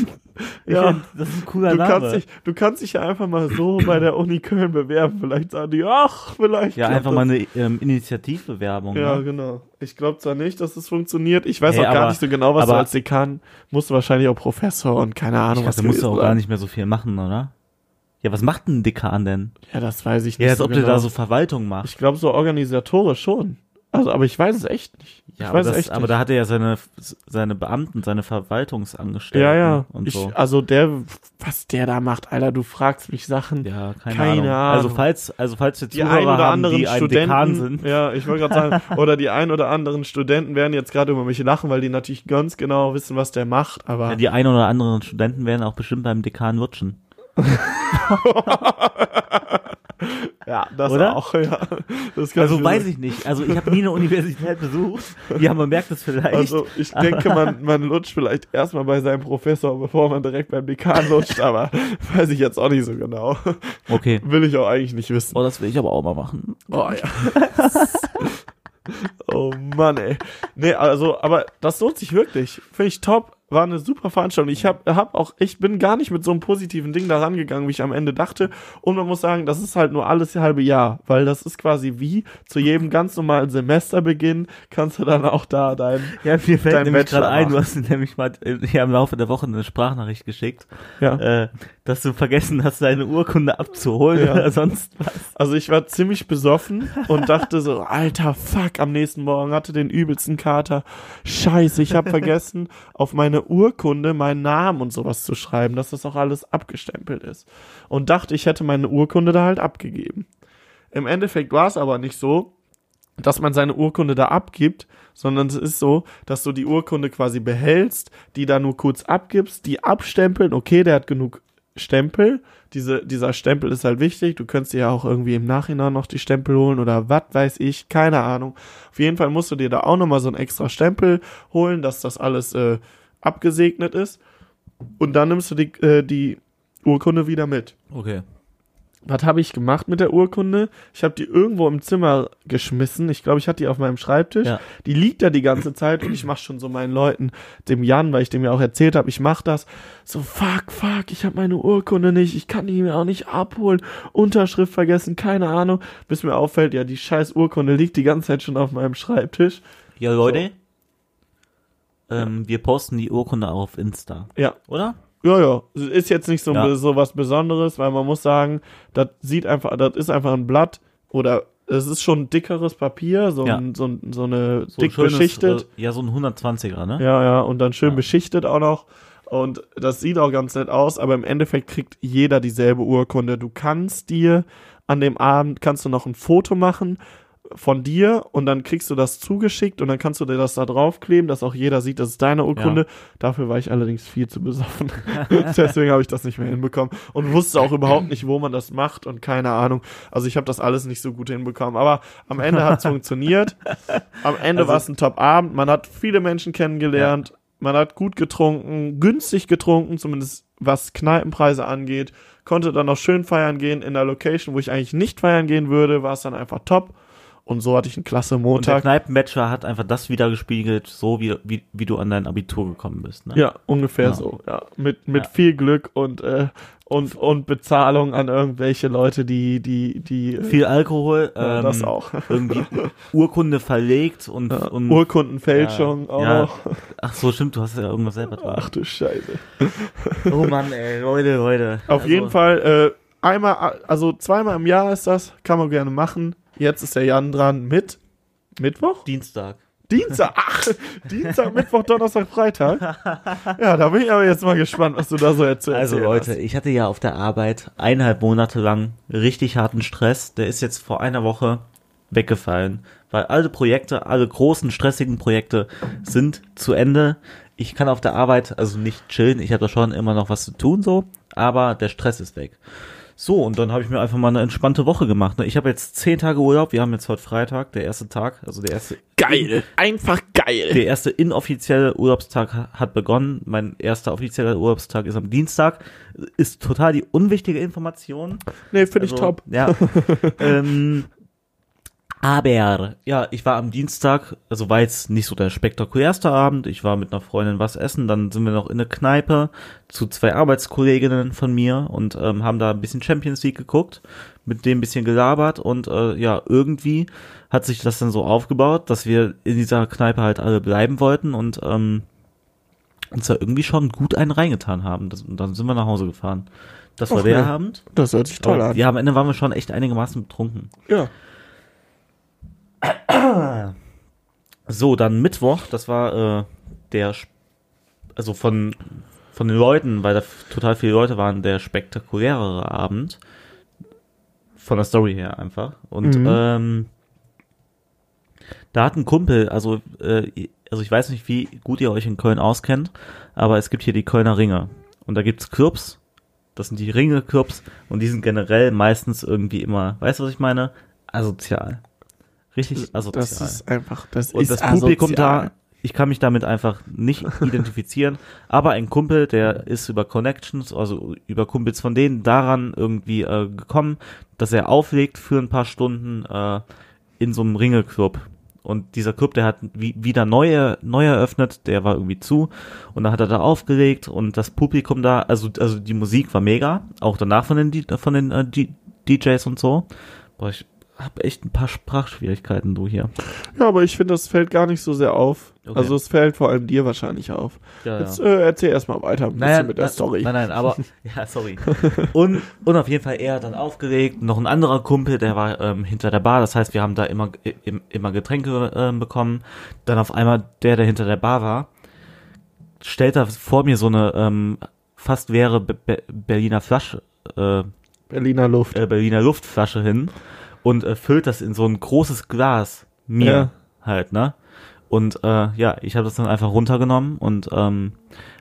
Ich Ja. find, das ist ein cooler Du Name. kannst, dich, du kannst dich ja einfach mal so bei der Uni Köln bewerben. Vielleicht sagen die, ach, vielleicht. ja, einfach das. mal eine ähm, Initiativbewerbung. Ja, ne? genau. Ich glaube zwar nicht, dass es funktioniert. Ich weiß Hey, auch gar aber- nicht so genau, was du aber- als Dekan musst du wahrscheinlich auch Professor und keine Ich Ahnung, glaube, was da musst du gewesen auch gar nicht mehr so viel machen, oder? Ja, was macht ein Dekan denn? Ja, das weiß ich nicht. Ja, als so ob genau. der da so Verwaltung macht. Ich glaube so organisatorisch schon. Also, aber ich weiß es echt nicht. Ja, ich aber, das, aber da hat er ja seine, seine Beamten, seine Verwaltungsangestellten ja, ja. und Ich, so. Also der, was der da macht, Alter, du fragst mich Sachen. Ja, keine, Keine Ahnung. Ahnung. Also falls, also falls wir die Zuhörer ein oder haben, anderen die ein Studenten, Dekan sind. ja, ich wollte gerade sagen, oder die ein oder anderen Studenten werden jetzt gerade über mich lachen, weil die natürlich ganz genau wissen, was der macht, aber Ja, die ein oder anderen Studenten werden auch bestimmt beim Dekan lutschen. ja, das Oder? auch, ja. Das Also mir weiß ich nicht. Also ich habe nie eine Universität besucht. Ja, man merkt es vielleicht. Also ich denke, man, man lutscht vielleicht erstmal bei seinem Professor, bevor man direkt beim Dekan lutscht, aber weiß ich jetzt auch nicht so genau. okay. Will ich auch eigentlich nicht wissen. Oh, das will ich aber auch mal machen. Oh ja. oh Mann, ey. Nee, also, aber das lohnt sich wirklich. Finde ich top. War eine super Veranstaltung. Ich habe hab auch, ich bin gar nicht mit so einem positiven Ding da rangegangen, wie ich am Ende dachte. Und man muss sagen, das ist halt nur alles halbe Jahr, weil das ist quasi wie zu jedem ganz normalen Semesterbeginn kannst du dann auch da dein, Ja, mir fällt nämlich gerade ein, du hast nämlich mal äh, ja, im Laufe der Woche eine Sprachnachricht geschickt, ja. äh, dass du vergessen hast, deine Urkunde abzuholen Ja. oder sonst was. Also ich war ziemlich besoffen und dachte so, alter Fuck, am nächsten Morgen hatte den übelsten Kater. Scheiße, ich habe vergessen, auf meine Urkunde meinen Namen und sowas zu schreiben, dass das auch alles abgestempelt ist. Und dachte, ich hätte meine Urkunde da halt abgegeben. Im Endeffekt war es aber nicht so, dass man seine Urkunde da abgibt, sondern es ist so, dass du die Urkunde quasi behältst, die da nur kurz abgibst, die abstempeln, okay, der hat genug Stempel, diese, dieser Stempel ist halt wichtig, du könntest dir ja auch irgendwie im Nachhinein noch die Stempel holen oder was weiß ich, keine Ahnung. Auf jeden Fall musst du dir da auch nochmal so einen extra Stempel holen, dass das alles äh, abgesegnet ist und dann nimmst du die, äh, die Urkunde wieder mit Okay. was habe ich gemacht mit der Urkunde? Ich habe die irgendwo im Zimmer geschmissen. Ich glaube, ich hatte die auf meinem Schreibtisch. Ja. Die liegt da die ganze Zeit und ich mache schon so meinen Leuten, dem Jan, weil ich dem ja auch erzählt habe, ich mache das. So, fuck, fuck, ich habe meine Urkunde nicht. Ich kann die mir auch nicht abholen. Unterschrift vergessen, keine Ahnung. Bis mir auffällt, ja, die scheiß Urkunde liegt die ganze Zeit schon auf meinem Schreibtisch. Ja, Leute, ähm, wir posten die Urkunde auch auf Insta, Ja, oder? Ja, ja. Ist jetzt nicht so, Ja. so was Besonderes, weil man muss sagen, das sieht einfach, das ist einfach ein Blatt oder es ist schon dickeres Papier, so, Ja. ein, so, so eine So dick schönes, beschichtet. Äh, ja, so ein 120er, ne? Ja, ja, und dann schön Ja. beschichtet auch noch. Und das sieht auch ganz nett aus, aber im Endeffekt kriegt jeder dieselbe Urkunde. Du kannst dir an dem Abend, kannst du noch ein Foto machen von dir und dann kriegst du das zugeschickt und dann kannst du dir das da draufkleben, dass auch jeder sieht, das ist deine Urkunde. Dafür war ich allerdings viel zu besoffen. Deswegen habe ich das nicht mehr hinbekommen und wusste auch überhaupt nicht, wo man das macht und keine Ahnung. Also ich habe das alles nicht so gut hinbekommen. Aber am Ende hat es funktioniert. Am Ende Also- war es ein Top-Abend. Man hat viele Menschen kennengelernt. Man hat gut getrunken, günstig getrunken, zumindest was Kneipenpreise angeht. Konnte dann noch schön feiern gehen in der Location, wo ich eigentlich nicht feiern gehen würde, war es dann einfach top. Und so hatte ich einen klasse Und der Montag. Kneipenbachelor hat einfach das wiedergespiegelt, so wie, wie, wie du an dein Abitur gekommen bist. Ne? Ja, ungefähr Ja. so. Ja, mit mit Ja. viel Glück und äh, und und Bezahlung an irgendwelche Leute, die die die äh, Viel Alkohol, ja, ähm, das auch. irgendwie Urkunde verlegt und, Ja, und Urkundenfälschung auch ja. ach so, stimmt, du hast ja irgendwas selber Ach dran. du Scheiße. Oh Mann, ey, Leute, Leute. Auf Also, jeden Fall, äh, einmal, also zweimal im Jahr ist das, kann man gerne machen. Jetzt ist der Jan dran mit Mittwoch? Dienstag. Dienstag, ach, Dienstag, Mittwoch, Donnerstag, Freitag. Ja, da bin ich aber jetzt mal gespannt, was du da so erzählst. Also Leute, ich hatte ja auf der Arbeit eineinhalb Monate lang richtig harten Stress. Der ist jetzt vor einer Woche weggefallen, weil alle Projekte, alle großen stressigen Projekte sind zu Ende. Ich kann auf der Arbeit also nicht chillen. Ich habe da schon immer noch was zu tun so, aber der Stress ist weg. So, und dann habe ich mir einfach mal eine entspannte Woche gemacht. ne? Ich habe jetzt zehn Tage Urlaub. Wir haben jetzt heute Freitag, der erste Tag, also der erste Geil, einfach geil. der erste inoffizielle Urlaubstag ha- hat begonnen. Mein erster offizieller Urlaubstag ist am Dienstag. Ist total die unwichtige Information. Nee, finde ich Also, top. Ja. ähm, aber, ja, ich war am Dienstag, also war jetzt nicht so der spektakulärste Abend. Ich war mit einer Freundin was essen, dann sind wir noch in eine Kneipe zu zwei Arbeitskolleginnen von mir und ähm, haben da ein bisschen Champions League geguckt, mit dem ein bisschen gelabert und äh, ja, irgendwie hat sich das dann so aufgebaut, dass wir in dieser Kneipe halt alle bleiben wollten und ähm, uns da irgendwie schon gut einen reingetan haben. Das, und dann sind wir nach Hause gefahren. Das war Och, der nee. Abend. Das hört sich toll Aber, an. ja, am Ende waren wir schon echt einigermaßen betrunken. Ja. So, dann Mittwoch, das war äh, der, also von, von den Leuten, weil da total viele Leute waren, der spektakulärere Abend. Von der Story her einfach. Und Mhm. ähm, da hat ein Kumpel, also, äh, also ich weiß nicht, wie gut ihr euch in Köln auskennt, aber es gibt hier die Kölner Ringe. Und da gibt's Clubs, das sind die Ringe-Clubs, und die sind generell meistens irgendwie immer, weißt du, was ich meine? Asozial. Richtig asozial. Das ist einfach, das Und ist das Publikum asozial. da, ich kann mich damit einfach nicht identifizieren, aber ein Kumpel, der ist über Connections, also über Kumpels von denen, daran irgendwie äh, gekommen, dass er auflegt für ein paar Stunden äh, in so einem Ringelclub. Und dieser Club, der hat wie, wieder neu, neu eröffnet, der war irgendwie zu. Und dann hat er da aufgelegt und das Publikum da, also, also die Musik war mega, auch danach von den, von den äh, DJs und so. Boah, ich habe echt ein paar Sprachschwierigkeiten, du hier. Ja, aber ich finde, das fällt gar nicht so sehr auf. Okay. Also es fällt vor allem dir wahrscheinlich auf. Ja, Jetzt äh, erzähl erstmal weiter ein bisschen mit der na- Story. Nein, nein, aber ja, sorry. Und, und auf jeden Fall er hat dann aufgelegt. Noch ein anderer Kumpel, der war ähm, hinter der Bar. Das heißt, wir haben da immer im, immer Getränke ähm, bekommen. Dann auf einmal der, der hinter der Bar war, stellt da vor mir so eine ähm, fast leere Be Be Berliner Flasche, äh, Berliner Luft. äh, Berliner Luftflasche hin und äh, füllt das in so ein großes Glas mir Ja. halt, ne? Und äh, ja, ich habe das dann einfach runtergenommen und ähm,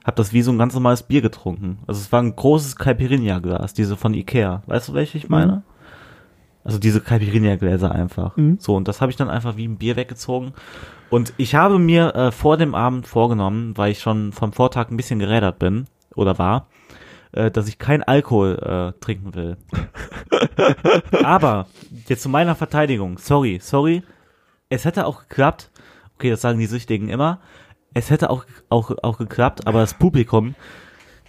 habe das wie so ein ganz normales Bier getrunken. Also es war ein großes Caipirinha-Glas, diese von Ikea. Weißt du, welche ich meine? Also diese Caipirinha-Gläser einfach. Mhm. So, und das habe ich dann einfach wie ein Bier weggezogen. Und ich habe mir äh, vor dem Abend vorgenommen, weil ich schon vom Vortag ein bisschen gerädert bin oder war, äh, dass ich kein Alkohol äh, trinken will. Aber jetzt zu meiner Verteidigung, sorry, sorry, es hätte auch geklappt. Okay, das sagen die Süchtigen immer. Es hätte auch auch auch geklappt, aber das Publikum,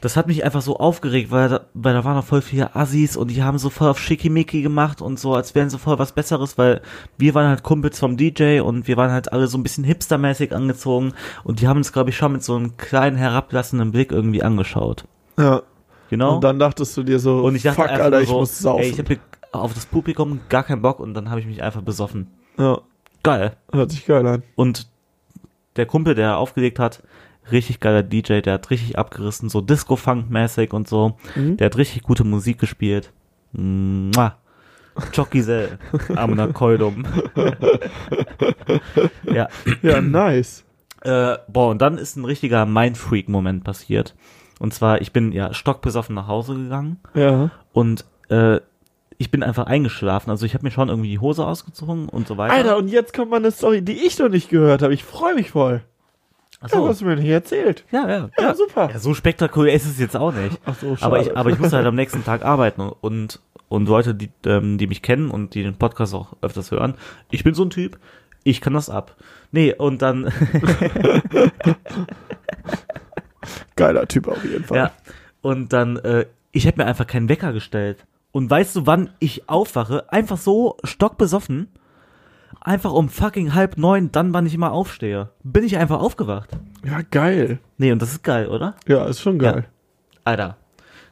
das hat mich einfach so aufgeregt, weil da, weil da waren noch voll viele Assis und die haben so voll auf Schickimicki gemacht und so, als wären sie voll was Besseres, weil wir waren halt Kumpels vom DJ und wir waren halt alle so ein bisschen hipstermäßig angezogen und die haben uns, glaube ich, schon mit so einem kleinen herablassenden Blick irgendwie angeschaut. Ja. Genau. Und dann dachtest du dir so, Und ich dachte fuck, einfach Alter, ich so, muss saufen. ey, ich habe auf das Publikum gar keinen Bock und dann habe ich mich einfach besoffen. ja, Geil. hört sich geil an. Und der Kumpel, der aufgelegt hat, richtig geiler DJ, der hat richtig abgerissen, so Disco-Funk-mäßig und so. Mhm. Der hat richtig gute Musik gespielt. Mua. Chokisel, Amna Koldum. ja. Ja, nice. Äh, boah, und dann ist ein richtiger Mindfreak-Moment passiert. Und zwar, ich bin ja stockbesoffen nach Hause gegangen Ja. und äh, ich bin einfach eingeschlafen. Also ich habe mir schon irgendwie die Hose ausgezogen und so weiter. Alter, und jetzt kommt mal eine Story, die ich noch nicht gehört habe. Ich freue mich voll. Ach Ja, so. was du mir nicht erzählt. ja, ja, Ja, super. Ja, so spektakulär ist es jetzt auch nicht. Ach so, schade. aber ich, aber ich muss halt am nächsten Tag arbeiten und und Leute, die ähm, die mich kennen und die den Podcast auch öfters hören, ich bin so ein Typ, ich kann das ab. Nee, und dann Geiler Typ auf jeden Fall. ja, und dann äh, ich hätte mir einfach keinen Wecker gestellt. Und weißt du, wann ich aufwache? Einfach so stockbesoffen. Einfach um fucking halb neun, dann wann ich immer aufstehe. Bin ich einfach aufgewacht. Ja, geil. Nee, und das ist geil, oder? Ja, ist schon geil. Alter.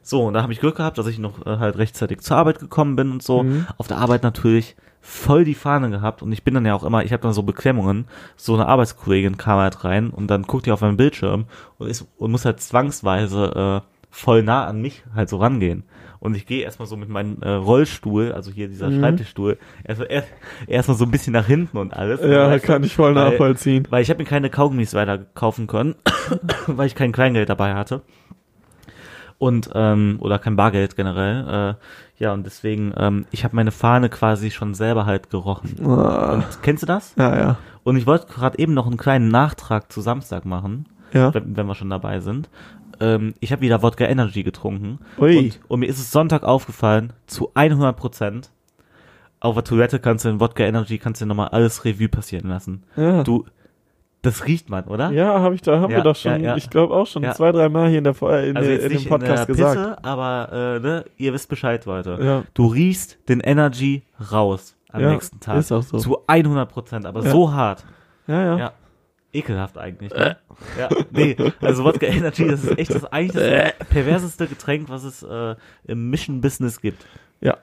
So, und da habe ich Glück gehabt, dass ich noch äh, halt rechtzeitig zur Arbeit gekommen bin und so. Auf der Arbeit natürlich voll die Fahne gehabt und ich bin dann ja auch immer, ich habe dann so Beklemmungen. So eine Arbeitskollegin kam halt rein und dann guckt die auf meinen Bildschirm und ist und muss halt zwangsweise äh, voll nah an mich halt so rangehen. Und ich gehe erstmal so mit meinem äh, Rollstuhl, also hier dieser Schreibtischstuhl, erstmal erst, erstmal so ein bisschen nach hinten und alles. Ja, du? kann ich voll Weil- nachvollziehen. Weil ich habe mir keine Kaugummis weiter kaufen können, weil ich kein Kleingeld dabei hatte. Und, ähm, oder kein Bargeld generell. Äh, ja, und deswegen, ähm, ich habe meine Fahne quasi schon selber halt gerochen. Ah, Und kennst du das? ja, ja. Und ich wollte gerade eben noch einen kleinen Nachtrag zu Samstag machen, Ja. wenn, wenn wir schon dabei sind. Ähm, ich habe wieder Wodka Energy getrunken. Ui. Und, und mir ist es Sonntag aufgefallen, zu 100 Prozent, auf der Toilette kannst du in Wodka Energy, kannst du nochmal alles Revue passieren lassen. Ja. Du, das riecht man, oder? Ja, habe ich da, haben Ja, wir doch schon, ja, ja. ich glaube auch schon zwei, drei Mal hier in der in, Also in dem Podcast in gesagt. Pisse, aber äh, ne, ihr wisst Bescheid, Leute. Du riechst den Energy raus am nächsten Tag. ist auch so. Zu 100 Prozent, aber so hart. Ja, ja. Ekelhaft eigentlich. Ne? Ja, nee, also Wodka Energy, das ist echt das eigentlich das perverseste Getränk, was es äh, im Mission-Business gibt. Ja.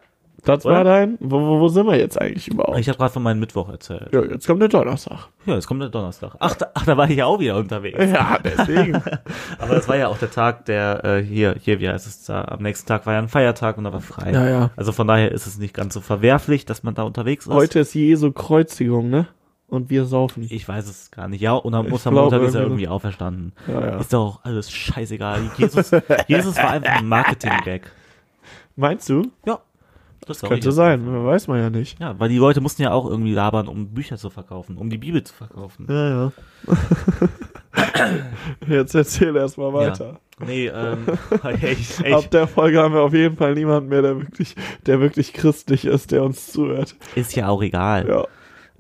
Das Oder? war dein, wo, wo, wo sind wir jetzt eigentlich überhaupt? Ich habe gerade von meinem Mittwoch erzählt. ja, jetzt kommt der Donnerstag. Ja, jetzt kommt der Donnerstag. Ach, da, ach, da war ich ja auch wieder unterwegs. Ja, deswegen. Aber das war ja auch der Tag, der äh, hier, hier, wie heißt es da? Am nächsten Tag war ja ein Feiertag und da war frei. Ja, ja. Also von daher ist es nicht ganz so verwerflich, dass man da unterwegs ist. Heute ist Jesu Kreuzigung, ne? Und wir saufen. Ich weiß es gar nicht. Ja, und am Ostermontag ist er irgendwie auferstanden. Ja, ja. Ist doch alles scheißegal. Jesus, Jesus war einfach ein Marketing-Gag. Meinst du? Ja. Das Könnte sein, weiß man ja nicht. Ja, weil die Leute mussten ja auch irgendwie labern, um Bücher zu verkaufen, um die Bibel zu verkaufen. Ja, ja. Jetzt erzähl erst mal weiter. Nee, ähm, ich, ich, Ab der Folge haben wir auf jeden Fall niemanden mehr, der wirklich, der wirklich christlich ist, der uns zuhört. ist ja auch egal. Ja.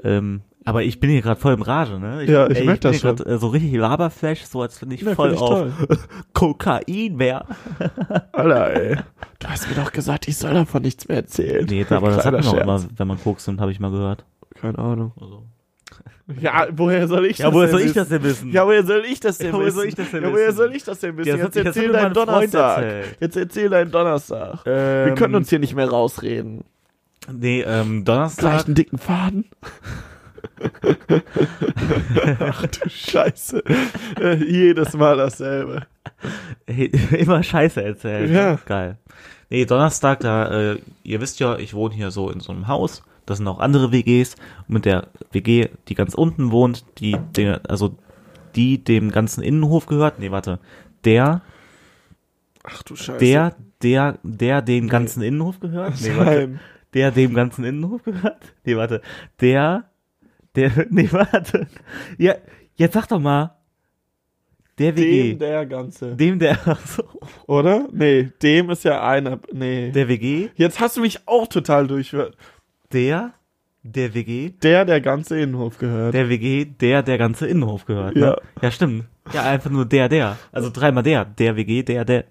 Ähm, Aber ich bin hier gerade voll im Rage, ne? Ja, ich ey, merk bin das hier grad, äh, so richtig Laberflash, so als wenn ich Ja, voll find ich auf toll. Kokain wäre. Alter, ey. Du hast mir doch gesagt, ich soll davon nichts mehr erzählen. Nee, aber das hat man auch immer, wenn man Koks nimmt, habe ich mal gehört. Keine Ahnung. Also. Ja, woher soll ich Ja, das woher denn soll ich wissen? das denn wissen? Ja, woher soll ich das denn Ja, wissen? soll ich das denn ja, woher soll ich das denn wissen? Ja, Jetzt erzähl deinen Donnerstag. erzählt. Jetzt erzähl deinen Donnerstag. Wir Ähm, können uns hier nicht mehr rausreden. Nee, ähm, Gleich Donnerstag. einen dicken Faden. Ach du Scheiße. Äh, jedes Mal dasselbe. immer Scheiße erzählen. Ja. Geil. Nee, Donnerstag, da, äh, ihr wisst ja, ich wohne hier so in so einem Haus. Das sind auch andere WGs. Und mit der WG, die ganz unten wohnt, die, der, also, die dem ganzen Innenhof gehört. Nee, warte. Der, Ach du Scheiße. der, der, der dem ganzen Innenhof gehört. Nee, warte. Nein. Der dem ganzen Innenhof gehört. Nee, warte. Der, der, nee, warte. Ja, jetzt sag doch mal. Der WG. Dem der Ganze. dem der, so, Oder? Nee, dem ist ja einer. Nee. der WG. Jetzt hast du mich auch total durchhört. Der, der WG, Der, der ganze Innenhof gehört. der WG, der der ganze Innenhof gehört. Ne? Ja. ja, stimmt. Ja, einfach nur der, der. Also dreimal der. Der WG, der, der.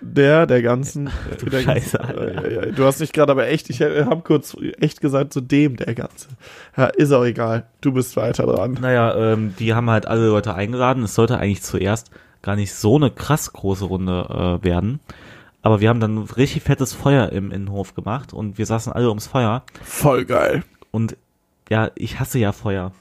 Der, der ganzen. Du der Scheiße, ganzen, ja, Du hast nicht gerade aber echt, ich habe kurz echt gesagt, so dem, der ganze. Ja, ist auch egal. Du bist weiter dran. Naja, ähm, die haben halt alle Leute eingeladen. Es sollte eigentlich zuerst gar nicht so eine krass große Runde äh, werden. Aber wir haben dann richtig fettes Feuer im Innenhof gemacht und wir saßen alle ums Feuer. Voll geil. Und ja, ich hasse ja Feuer.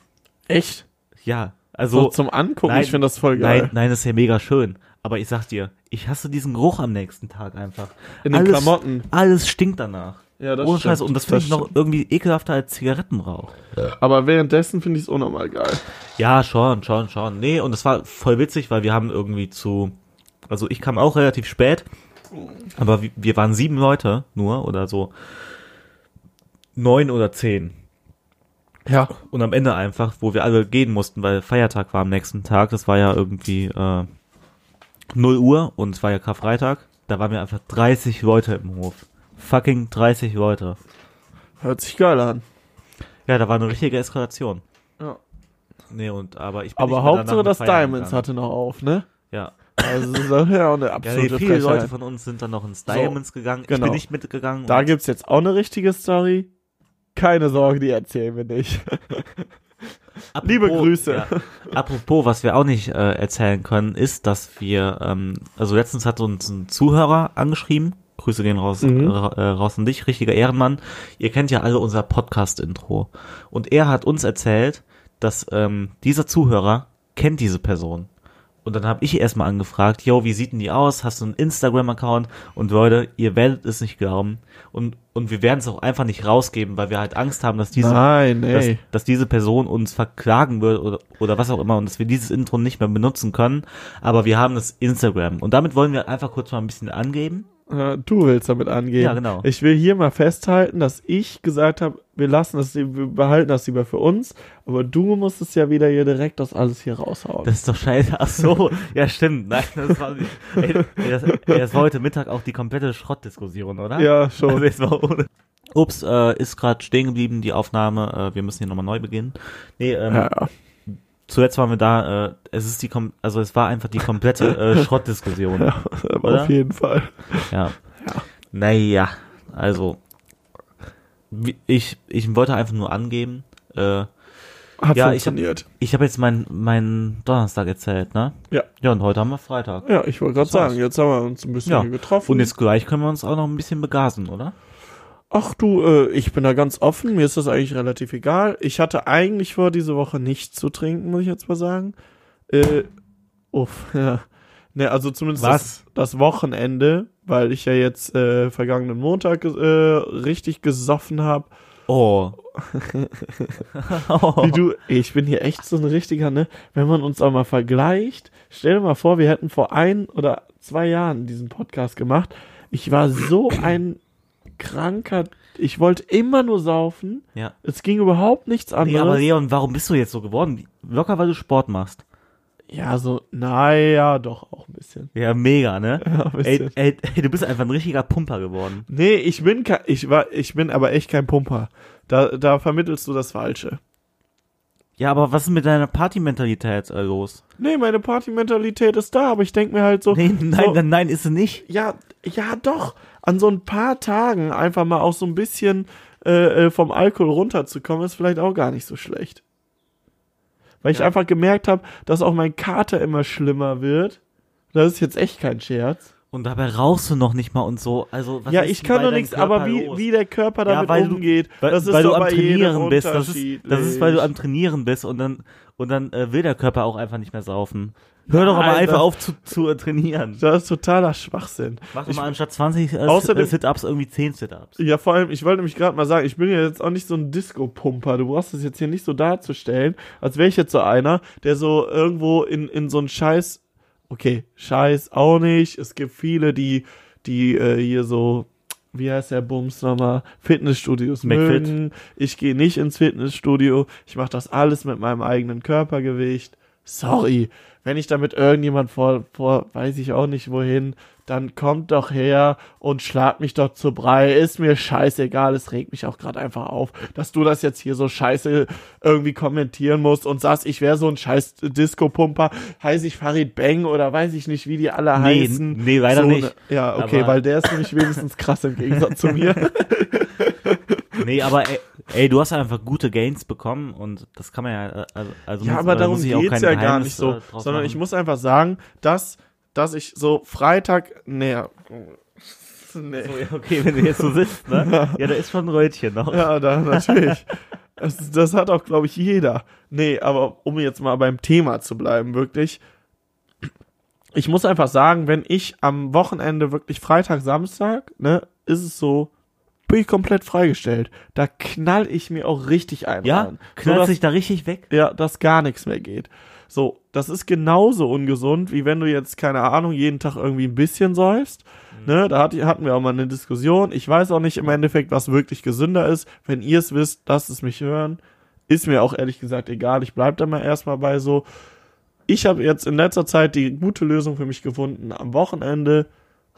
Echt? Ja, So, also. zum Angucken, nein, ich finde das voll geil. Nein, nein, das ist ja mega schön. Aber ich sag dir, ich hasse diesen Geruch am nächsten Tag einfach. In den alles, Klamotten. Alles stinkt danach. Ja, das Ohne. Scheiß. Und das finde ich noch irgendwie ekelhafter als Zigarettenrauch. Aber währenddessen finde ich es unnormal geil. Ja, schon, schon, schon. Nee, und es war voll witzig, weil wir haben irgendwie zu, also ich kam auch relativ spät, aber wir, wir waren sieben Leute nur oder so. Neun oder zehn. Ja. Und am Ende einfach, wo wir alle gehen mussten, weil Feiertag war am nächsten Tag, das war ja irgendwie äh, 0 Uhr und es war ja Karfreitag, da waren wir einfach 30 Leute im Hof. Fucking 30 Leute. Hört sich geil an. Ja, da war eine richtige Eskalation. Ja. Nee, und aber ich bin Aber Hauptsache, das Diamonds hatte noch auf, ne? Ja. Also das ist auch ja auch eine Ja, nee, absolute viele Leute von uns sind dann noch ins Diamonds gegangen. Ich genau. bin nicht mitgegangen. Da gibt's jetzt auch eine richtige Story. Keine Sorge, die erzählen wir nicht. Apropos- liebe Grüße. Ja, apropos, was wir auch nicht äh, erzählen können, ist, dass wir, ähm, also letztens hat uns ein Zuhörer angeschrieben. Grüße gehen raus, Mhm. äh, ra- raus an dich, richtiger Ehrenmann. Ihr kennt ja alle unser Podcast-Intro. Und er hat uns erzählt, dass ähm, dieser Zuhörer kennt diese Person. Und dann habe ich erstmal angefragt, yo, wie sieht denn die aus? Hast du einen Instagram-Account? Und Leute, ihr werdet es nicht glauben. Und, und wir werden es auch einfach nicht rausgeben, weil wir halt Angst haben, dass diese Nein, dass, dass diese Person uns verklagen wird oder, oder was auch immer und dass wir dieses Intro nicht mehr benutzen können. Aber wir haben das Instagram. Und damit wollen wir einfach kurz mal ein bisschen angeben. Äh, Du willst damit angehen. Ja, genau. Ich will hier mal festhalten, dass ich gesagt habe, wir lassen das, wir behalten das lieber für uns, aber du musst es ja wieder hier direkt das alles hier raushauen. Das ist doch scheiße. Ach so, ja stimmt. Nein, das war. Ey, das, ey, das war heute Mittag auch die komplette Schrottdiskussion, oder? ja, schon. Also jetzt mal ohne. Ups, äh, ist gerade stehen geblieben, die Aufnahme. Äh, wir müssen hier nochmal neu beginnen. Nee, ähm, ja, ja. Zuletzt waren wir da, äh, es ist die kom also es war einfach die komplette äh, Schrottdiskussion. Ja, aber auf jeden Fall. Ja. Naja, also ich, ich wollte einfach nur angeben, äh, Hat Ja, ich hab- funktioniert. ich habe jetzt meinen mein Donnerstag erzählt, ne? Ja. Ja, und heute haben wir Freitag. Ja, ich wollte gerade sagen, jetzt haben wir uns ein bisschen Ja. getroffen. Und jetzt gleich können wir uns auch noch ein bisschen begasen, oder? Ach du, äh, ich bin da ganz offen, mir ist das eigentlich relativ egal. Ich hatte eigentlich vor, diese Woche nichts zu trinken, muss ich jetzt mal sagen. Äh, uff, ja. Ne, also zumindest? Das, das Wochenende, weil ich ja jetzt äh, vergangenen Montag äh, richtig gesoffen habe. Oh. Wie du, ich bin hier echt so ein richtiger, ne? Wenn man uns auch mal vergleicht, stell dir mal vor, wir hätten vor ein oder zwei Jahren diesen Podcast gemacht. Ich war so ein kranker, ich wollte immer nur saufen. Ja. Es ging überhaupt nichts Nee, aber anderes. Leon, warum bist du jetzt so geworden? Locker, weil du Sport machst. ja, so, naja, doch auch ein bisschen. Ja, mega, ne? Ja, ey, ey, ey, du bist einfach ein richtiger Pumper geworden. Nee, ich bin kein, ich war, ich bin aber echt kein Pumper. Da, da vermittelst du das Falsche. Ja, aber was ist mit deiner Partymentalität äh, los? Nee, meine Partymentalität ist da, aber ich denk mir halt so. Nee, nein, so, nein, nein, ist sie nicht. Ja, ja, doch. An so ein paar Tagen einfach mal auch so ein bisschen äh, äh, vom Alkohol runterzukommen, ist vielleicht auch gar nicht so schlecht. Weil ich Ja. einfach gemerkt habe, dass auch mein Kater immer schlimmer wird. Das ist jetzt echt kein Scherz. Und dabei rauchst du noch nicht mal und so. Also, ja, ich kann doch nichts, aber wie, los? wie der Körper damit du- umgeht, weil, das ist weil du am Trainieren bist. Das ist, das ist, weil du am. Trainieren bist und dann, und dann äh, will der Körper auch einfach nicht mehr saufen. Hör doch aber einfach das- auf zu, zu äh, trainieren. Das ist totaler Schwachsinn. Mach doch Ich- mal anstatt 20 äh, Außerdem- Sit- Sit-Ups irgendwie 10 Sit-Ups. Ja, vor allem, ich wollte nämlich gerade mal sagen, ich bin ja jetzt auch nicht so ein Disco-Pumper. Du brauchst es jetzt hier nicht so darzustellen, als wäre ich jetzt so einer, der so irgendwo in, in so einen Scheiß, okay, Scheiß auch nicht. Es gibt viele, die, die äh, hier so, wie heißt der Bums nochmal, Fitnessstudios McFit. mögen. Ich gehe nicht ins Fitnessstudio. Ich mache das alles mit meinem eigenen Körpergewicht. Sorry, wenn ich damit irgendjemand vor, vor, weiß ich auch nicht wohin, dann kommt doch her und schlag mich doch zu Brei. Ist mir scheißegal, es regt mich auch gerade einfach auf, dass du das jetzt hier so scheiße irgendwie kommentieren musst und sagst, ich wäre so ein scheiß Disco-Pumper, heiße ich Farid Bang oder weiß ich nicht, wie die alle Nee, heißen. nee, leider so nicht. Ne, ja, okay, Aber- weil der ist nämlich wenigstens krass im Gegensatz zu mir. Nee, aber ey, ey, du hast einfach gute Gains bekommen und das kann man ja, äh, also, Ja, muss- aber darum geht's kein ja gar Geheimnis, nicht so, äh, sondern machen. ich muss einfach sagen, dass, dass ich so Freitag, nee, nee. So, okay, wenn du jetzt so sitzt, ne? Ja, da ist schon ein Rötchen noch. Ja, da, natürlich. das, das hat auch, glaube ich, jeder. Nee, aber um jetzt mal beim Thema zu bleiben, wirklich. Ich muss einfach sagen, wenn ich am Wochenende wirklich Freitag, Samstag, ne, ist es so, bin ich komplett freigestellt. Da knall ich mir auch richtig ein. Ja, rein. knallt sich da richtig weg. ja, dass gar nichts mehr geht. So, das ist genauso ungesund, wie wenn du jetzt, keine Ahnung, jeden Tag irgendwie ein bisschen säufst. Ne, da hat, hatten wir auch mal eine Diskussion. Ich weiß auch nicht im Endeffekt, was wirklich gesünder ist. Wenn ihr es wisst, lasst es mich hören. Ist mir auch ehrlich gesagt egal. Ich bleib da mal erstmal bei so. Ich habe jetzt in letzter Zeit die gute Lösung für mich gefunden, am Wochenende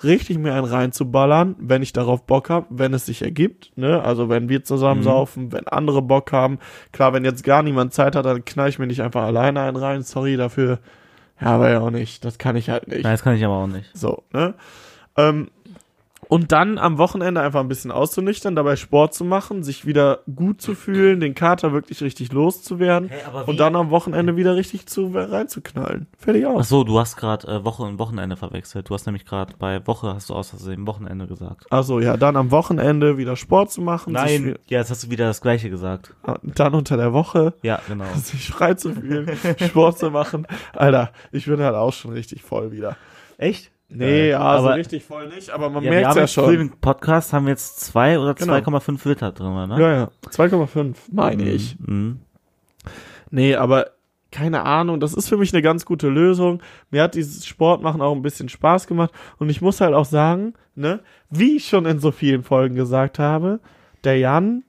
richtig mir einen reinzuballern, wenn ich darauf Bock habe, wenn es sich ergibt, ne? Also wenn wir zusammen Mhm. saufen, wenn andere Bock haben. Klar, wenn jetzt gar niemand Zeit hat, dann knall ich mir nicht einfach alleine einen rein. Sorry dafür. Ja, aber ja auch nicht. Das kann ich halt nicht. Nein, das kann ich aber auch nicht. So, ne? Ähm, und dann am Wochenende einfach ein bisschen auszunüchtern, dabei Sport zu machen, sich wieder gut zu fühlen, den Kater wirklich richtig loszuwerden Hey, und dann am Wochenende wieder richtig zu reinzuknallen. Fertig Ach aus. so, du hast gerade äh, Woche und Wochenende verwechselt. Du hast nämlich gerade bei Woche hast du aus Versehen Wochenende gesagt. Also ja, dann am Wochenende wieder Sport zu machen, Nein, ja, jetzt hast du wieder das gleiche gesagt. dann unter der Woche Ja, genau. sich frei zu fühlen, Sport zu machen. Alter, ich bin halt auch schon richtig voll wieder. Echt? Nee, ja, aber so richtig voll nicht, aber man ja, haben ja schon. den Podcast haben wir jetzt zwei oder Genau. 2,5 Liter drin, ne? Ja, ja, 2,5 meine ich. Mhm. Nee, aber keine Ahnung, das ist für mich eine ganz gute Lösung. Mir hat dieses Sportmachen auch ein bisschen Spaß gemacht und ich muss halt auch sagen, ne, wie ich schon in so vielen Folgen gesagt habe, der Jan,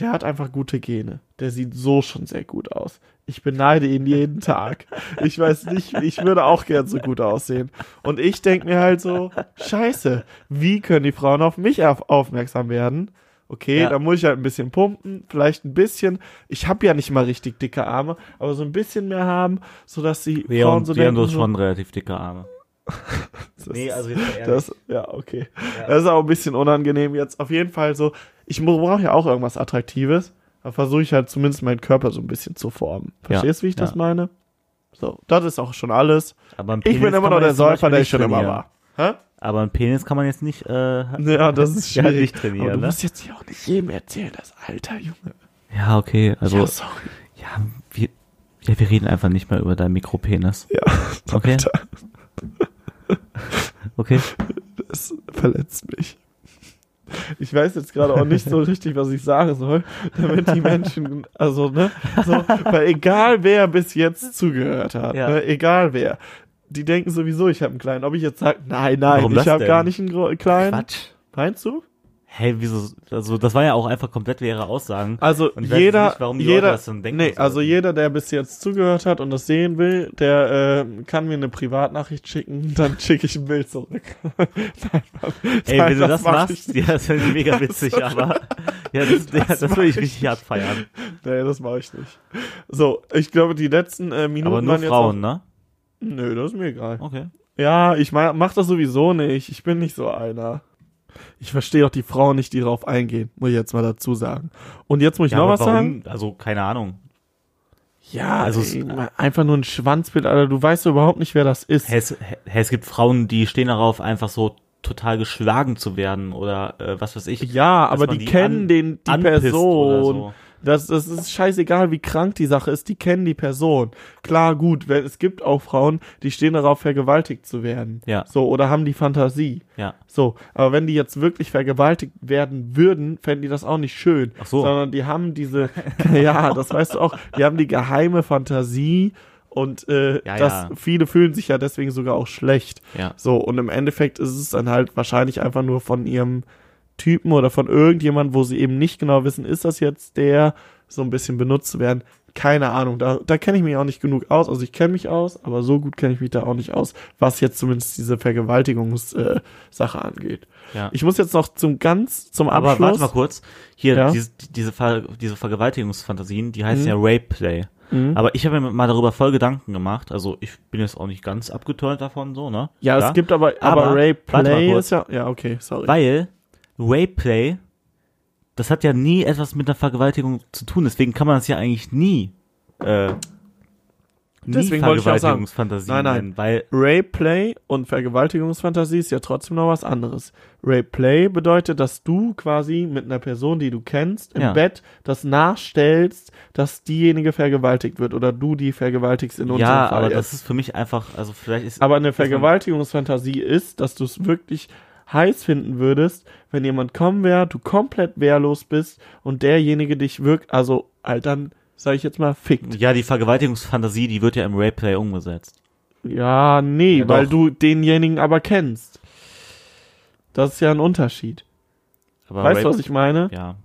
der hat einfach gute Gene. Der sieht so schon sehr gut aus. Ich beneide ihn jeden Tag. Ich weiß nicht, ich würde auch gern so gut aussehen. Und ich denke mir halt so, scheiße, wie können die Frauen auf mich auf aufmerksam werden? Okay, Ja. da muss ich halt ein bisschen pumpen, vielleicht ein bisschen. Ich habe ja nicht mal richtig dicke Arme, aber so ein bisschen mehr haben, sodass die Leon, Frauen so Leon, denken, du hast so, schon relativ dicke Arme. das, Nee, also jetzt ehrlich. das, ja, okay. Ja. Das ist auch ein bisschen unangenehm jetzt. Auf jeden Fall so, ich brauche ja auch irgendwas Attraktives. Da versuche ich halt zumindest meinen Körper so ein bisschen zu formen. Ja, Verstehst du, wie ich das ja. meine? So, das ist auch schon alles. Aber Ich bin Penis immer noch der Säufer, der ich schon immer war. Hä? Aber ein Penis kann man jetzt nicht, äh, Ja, das ist Ja, schwierig. nicht trainieren, Aber du ne? musst jetzt hier auch nicht jedem erzählen, das Alter, Junge. ja, okay, also, ja, ja, sorry. wir, ja, wir reden einfach nicht mehr über deinen Mikropenis. Ja, Okay. Alter, Okay. das verletzt mich. Ich weiß jetzt gerade auch nicht so richtig, was ich sagen soll, damit die Menschen, also, ne, so, weil egal wer bis jetzt zugehört hat, Ja. ne, egal wer, die denken sowieso, ich habe einen kleinen. Ob ich jetzt sage, nein, nein, Warum ich habe gar nicht einen kleinen. Quatsch. Meinst du? Hey, wieso? Also, das war ja auch einfach komplett leere Aussagen. Also jeder, nicht, warum die Leute jeder, das dann denken nee, sollten. also jeder, der bis jetzt zugehört hat und das sehen will, der äh, kann mir eine Privatnachricht schicken, dann schicke ich ein Bild zurück. Nein, Ey, nein, wenn du das, machst, ja, das ich mega witzig, aber ja, das, das, das mach würde ich ich richtig hart feiern. Nee, das mache ich nicht. So, ich glaube, die letzten äh, Minuten Aber nur waren jetzt Frauen, ne? auch, Nö, das ist mir egal. Okay. Ja, ich mach, mach das sowieso nicht. Ich bin nicht so einer. Ich verstehe auch die Frauen nicht, die darauf eingehen, muss ich jetzt mal dazu sagen. Und jetzt muss ich Ja, noch aber was sagen. warum? Also, keine Ahnung. Ja, Also es- einfach nur ein Schwanzbild, Alter. Du weißt überhaupt nicht, wer das ist. Es, es gibt Frauen, die stehen darauf, einfach so total geschlagen zu werden oder äh, was weiß ich. Ja, aber man die, kennen an- den, die Person. so. Das, das ist scheißegal, wie krank die Sache ist. Die kennen die Person. Klar, gut, wenn, es gibt auch Frauen, die stehen darauf, vergewaltigt zu werden. Ja. So, oder haben die Fantasie. Ja. So, aber wenn die jetzt wirklich vergewaltigt werden würden, fänden die das auch nicht schön. Ach so. Sondern die haben diese, ja, das weißt du auch, die haben die geheime Fantasie und äh, Ja, das, ja. viele fühlen sich ja deswegen sogar auch schlecht. Ja. So, und im Endeffekt ist es dann halt wahrscheinlich einfach nur von ihrem Typen oder von irgendjemand, wo sie eben nicht genau wissen, ist das jetzt der, so ein bisschen benutzt werden. Keine Ahnung, da, da kenne ich mich auch nicht genug aus. Also ich kenne mich aus, aber so gut kenne ich mich da auch nicht aus, was jetzt zumindest diese Vergewaltigungssache äh, angeht. Ja. Ich muss jetzt noch zum ganz zum Aber Abschluss. warte mal kurz. Hier, Ja? diese, diese, Ver, diese Vergewaltigungsfantasien, die heißen Mhm. ja Rape Play. Mhm. Aber ich habe mir mal darüber voll Gedanken gemacht. Also ich bin jetzt auch nicht ganz abgeturnt davon, so, ne? ja, Klar. es gibt aber, aber, Aber, Rape Play ist ja, ja, okay, sorry. Weil Rape Play, das hat ja nie etwas mit einer Vergewaltigung zu tun. Deswegen kann man das ja eigentlich nie, äh, nie Deswegen wollte ich auch sagen. Vergewaltigungsfantasie Nein, nein. weil Rape Play und Vergewaltigungsfantasie ist ja trotzdem noch was anderes. Rape Play bedeutet, dass du quasi mit einer Person, die du kennst, im Ja. Bett das nachstellst, dass diejenige vergewaltigt wird oder du die vergewaltigst in unserem ja, Fall aber jetzt. das ist für mich einfach, also vielleicht ist aber eine Vergewaltigungsfantasie ist, dass du es wirklich heiß finden würdest, wenn jemand kommen wäre, du komplett wehrlos bist und derjenige dich wirkt, also dann, sag ich jetzt mal, fickt. ja, die Vergewaltigungsfantasie, die wird ja im Rape Play umgesetzt. Ja, nee, Ja, weil du denjenigen aber kennst. Das ist ja ein Unterschied. Aber weißt du, was ich meine? Ja,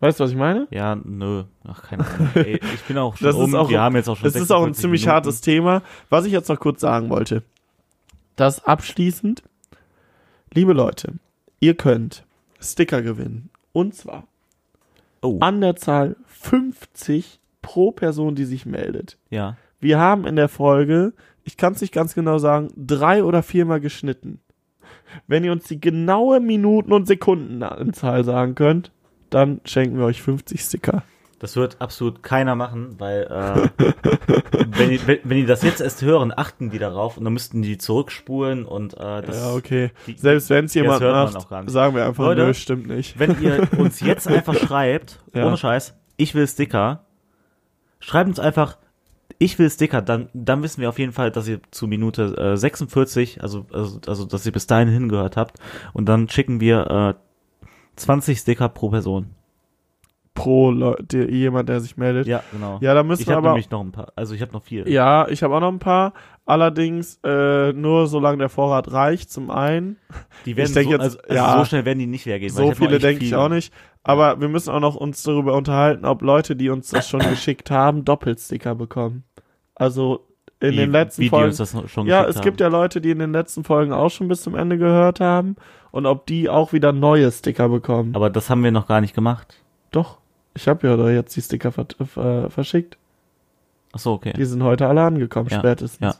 Weißt du, was ich meine? ja, nö, ach keine Ahnung. Ey, ich bin auch schon Das um, ist auch, wir haben jetzt auch schon das ist auch ein 46 ziemlich Minuten. hartes Thema. Was ich jetzt noch kurz sagen wollte. Das abschließend. Liebe Leute, ihr könnt Sticker gewinnen. Und zwar Oh, an der Zahl 50 pro Person, die sich meldet. ja. Wir haben in der Folge, ich kann es nicht ganz genau sagen, drei oder viermal geschnitten. Wenn ihr uns die genaue Minuten- und Sekundenanzahl sagen könnt, dann schenken wir euch 50 Sticker. Das wird absolut keiner machen, weil äh, wenn, die, wenn, wenn die das jetzt erst hören, achten die darauf und dann müssten die zurückspulen und äh, das, ja, okay. die- Selbst wenn es jemand macht, sagen wir einfach, Leute, nö, stimmt nicht. wenn ihr uns jetzt einfach schreibt, Ja. ohne Scheiß, ich will Sticker, schreibt uns einfach, ich will Sticker, dann, dann wissen wir auf jeden Fall, dass ihr zu Minute äh, 46, also, also, also dass ihr bis dahin hingehört habt und dann schicken wir äh, 20 Sticker pro Person. Pro Leute, jemand, der sich meldet. Ja, genau. Ja, da müssen ich wir habe aber. nämlich noch ein paar, also ich habe noch vier. Ja, ich habe auch noch ein paar. Allerdings äh, nur solange der Vorrat reicht, zum einen. Die werden Ich so, jetzt, also, also ja. so schnell werden die nicht leer gehen. So ich viele denke ich auch nicht. Aber wir müssen auch noch uns darüber unterhalten, ob Leute, die uns das schon geschickt haben, Doppelsticker bekommen. Also in Wie- den letzten wie die Folgen. ja, es gibt haben. ja Leute, die in den letzten Folgen auch schon bis zum Ende gehört haben und ob die auch wieder neue Sticker bekommen. Aber das haben wir noch gar nicht gemacht. Doch, ich habe ja da jetzt die Sticker ver äh, verschickt. Ach so, okay. Die sind heute alle angekommen, Ja, spätestens. ja.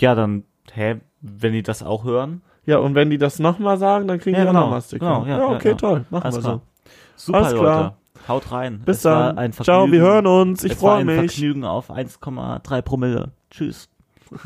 Ja, dann, hä, wenn die das auch hören? Ja, und wenn die das nochmal sagen, dann kriegen Ja, die auch genau, nochmal Sticker. genau, ja, ja, okay, ja. toll. Machen Alles wir klar. so. Super, Alles klar. Leute. Haut rein. Bis es dann. Ciao, wir hören uns. Ich freue mich. Vergnügen auf 1,3 Promille. Tschüss.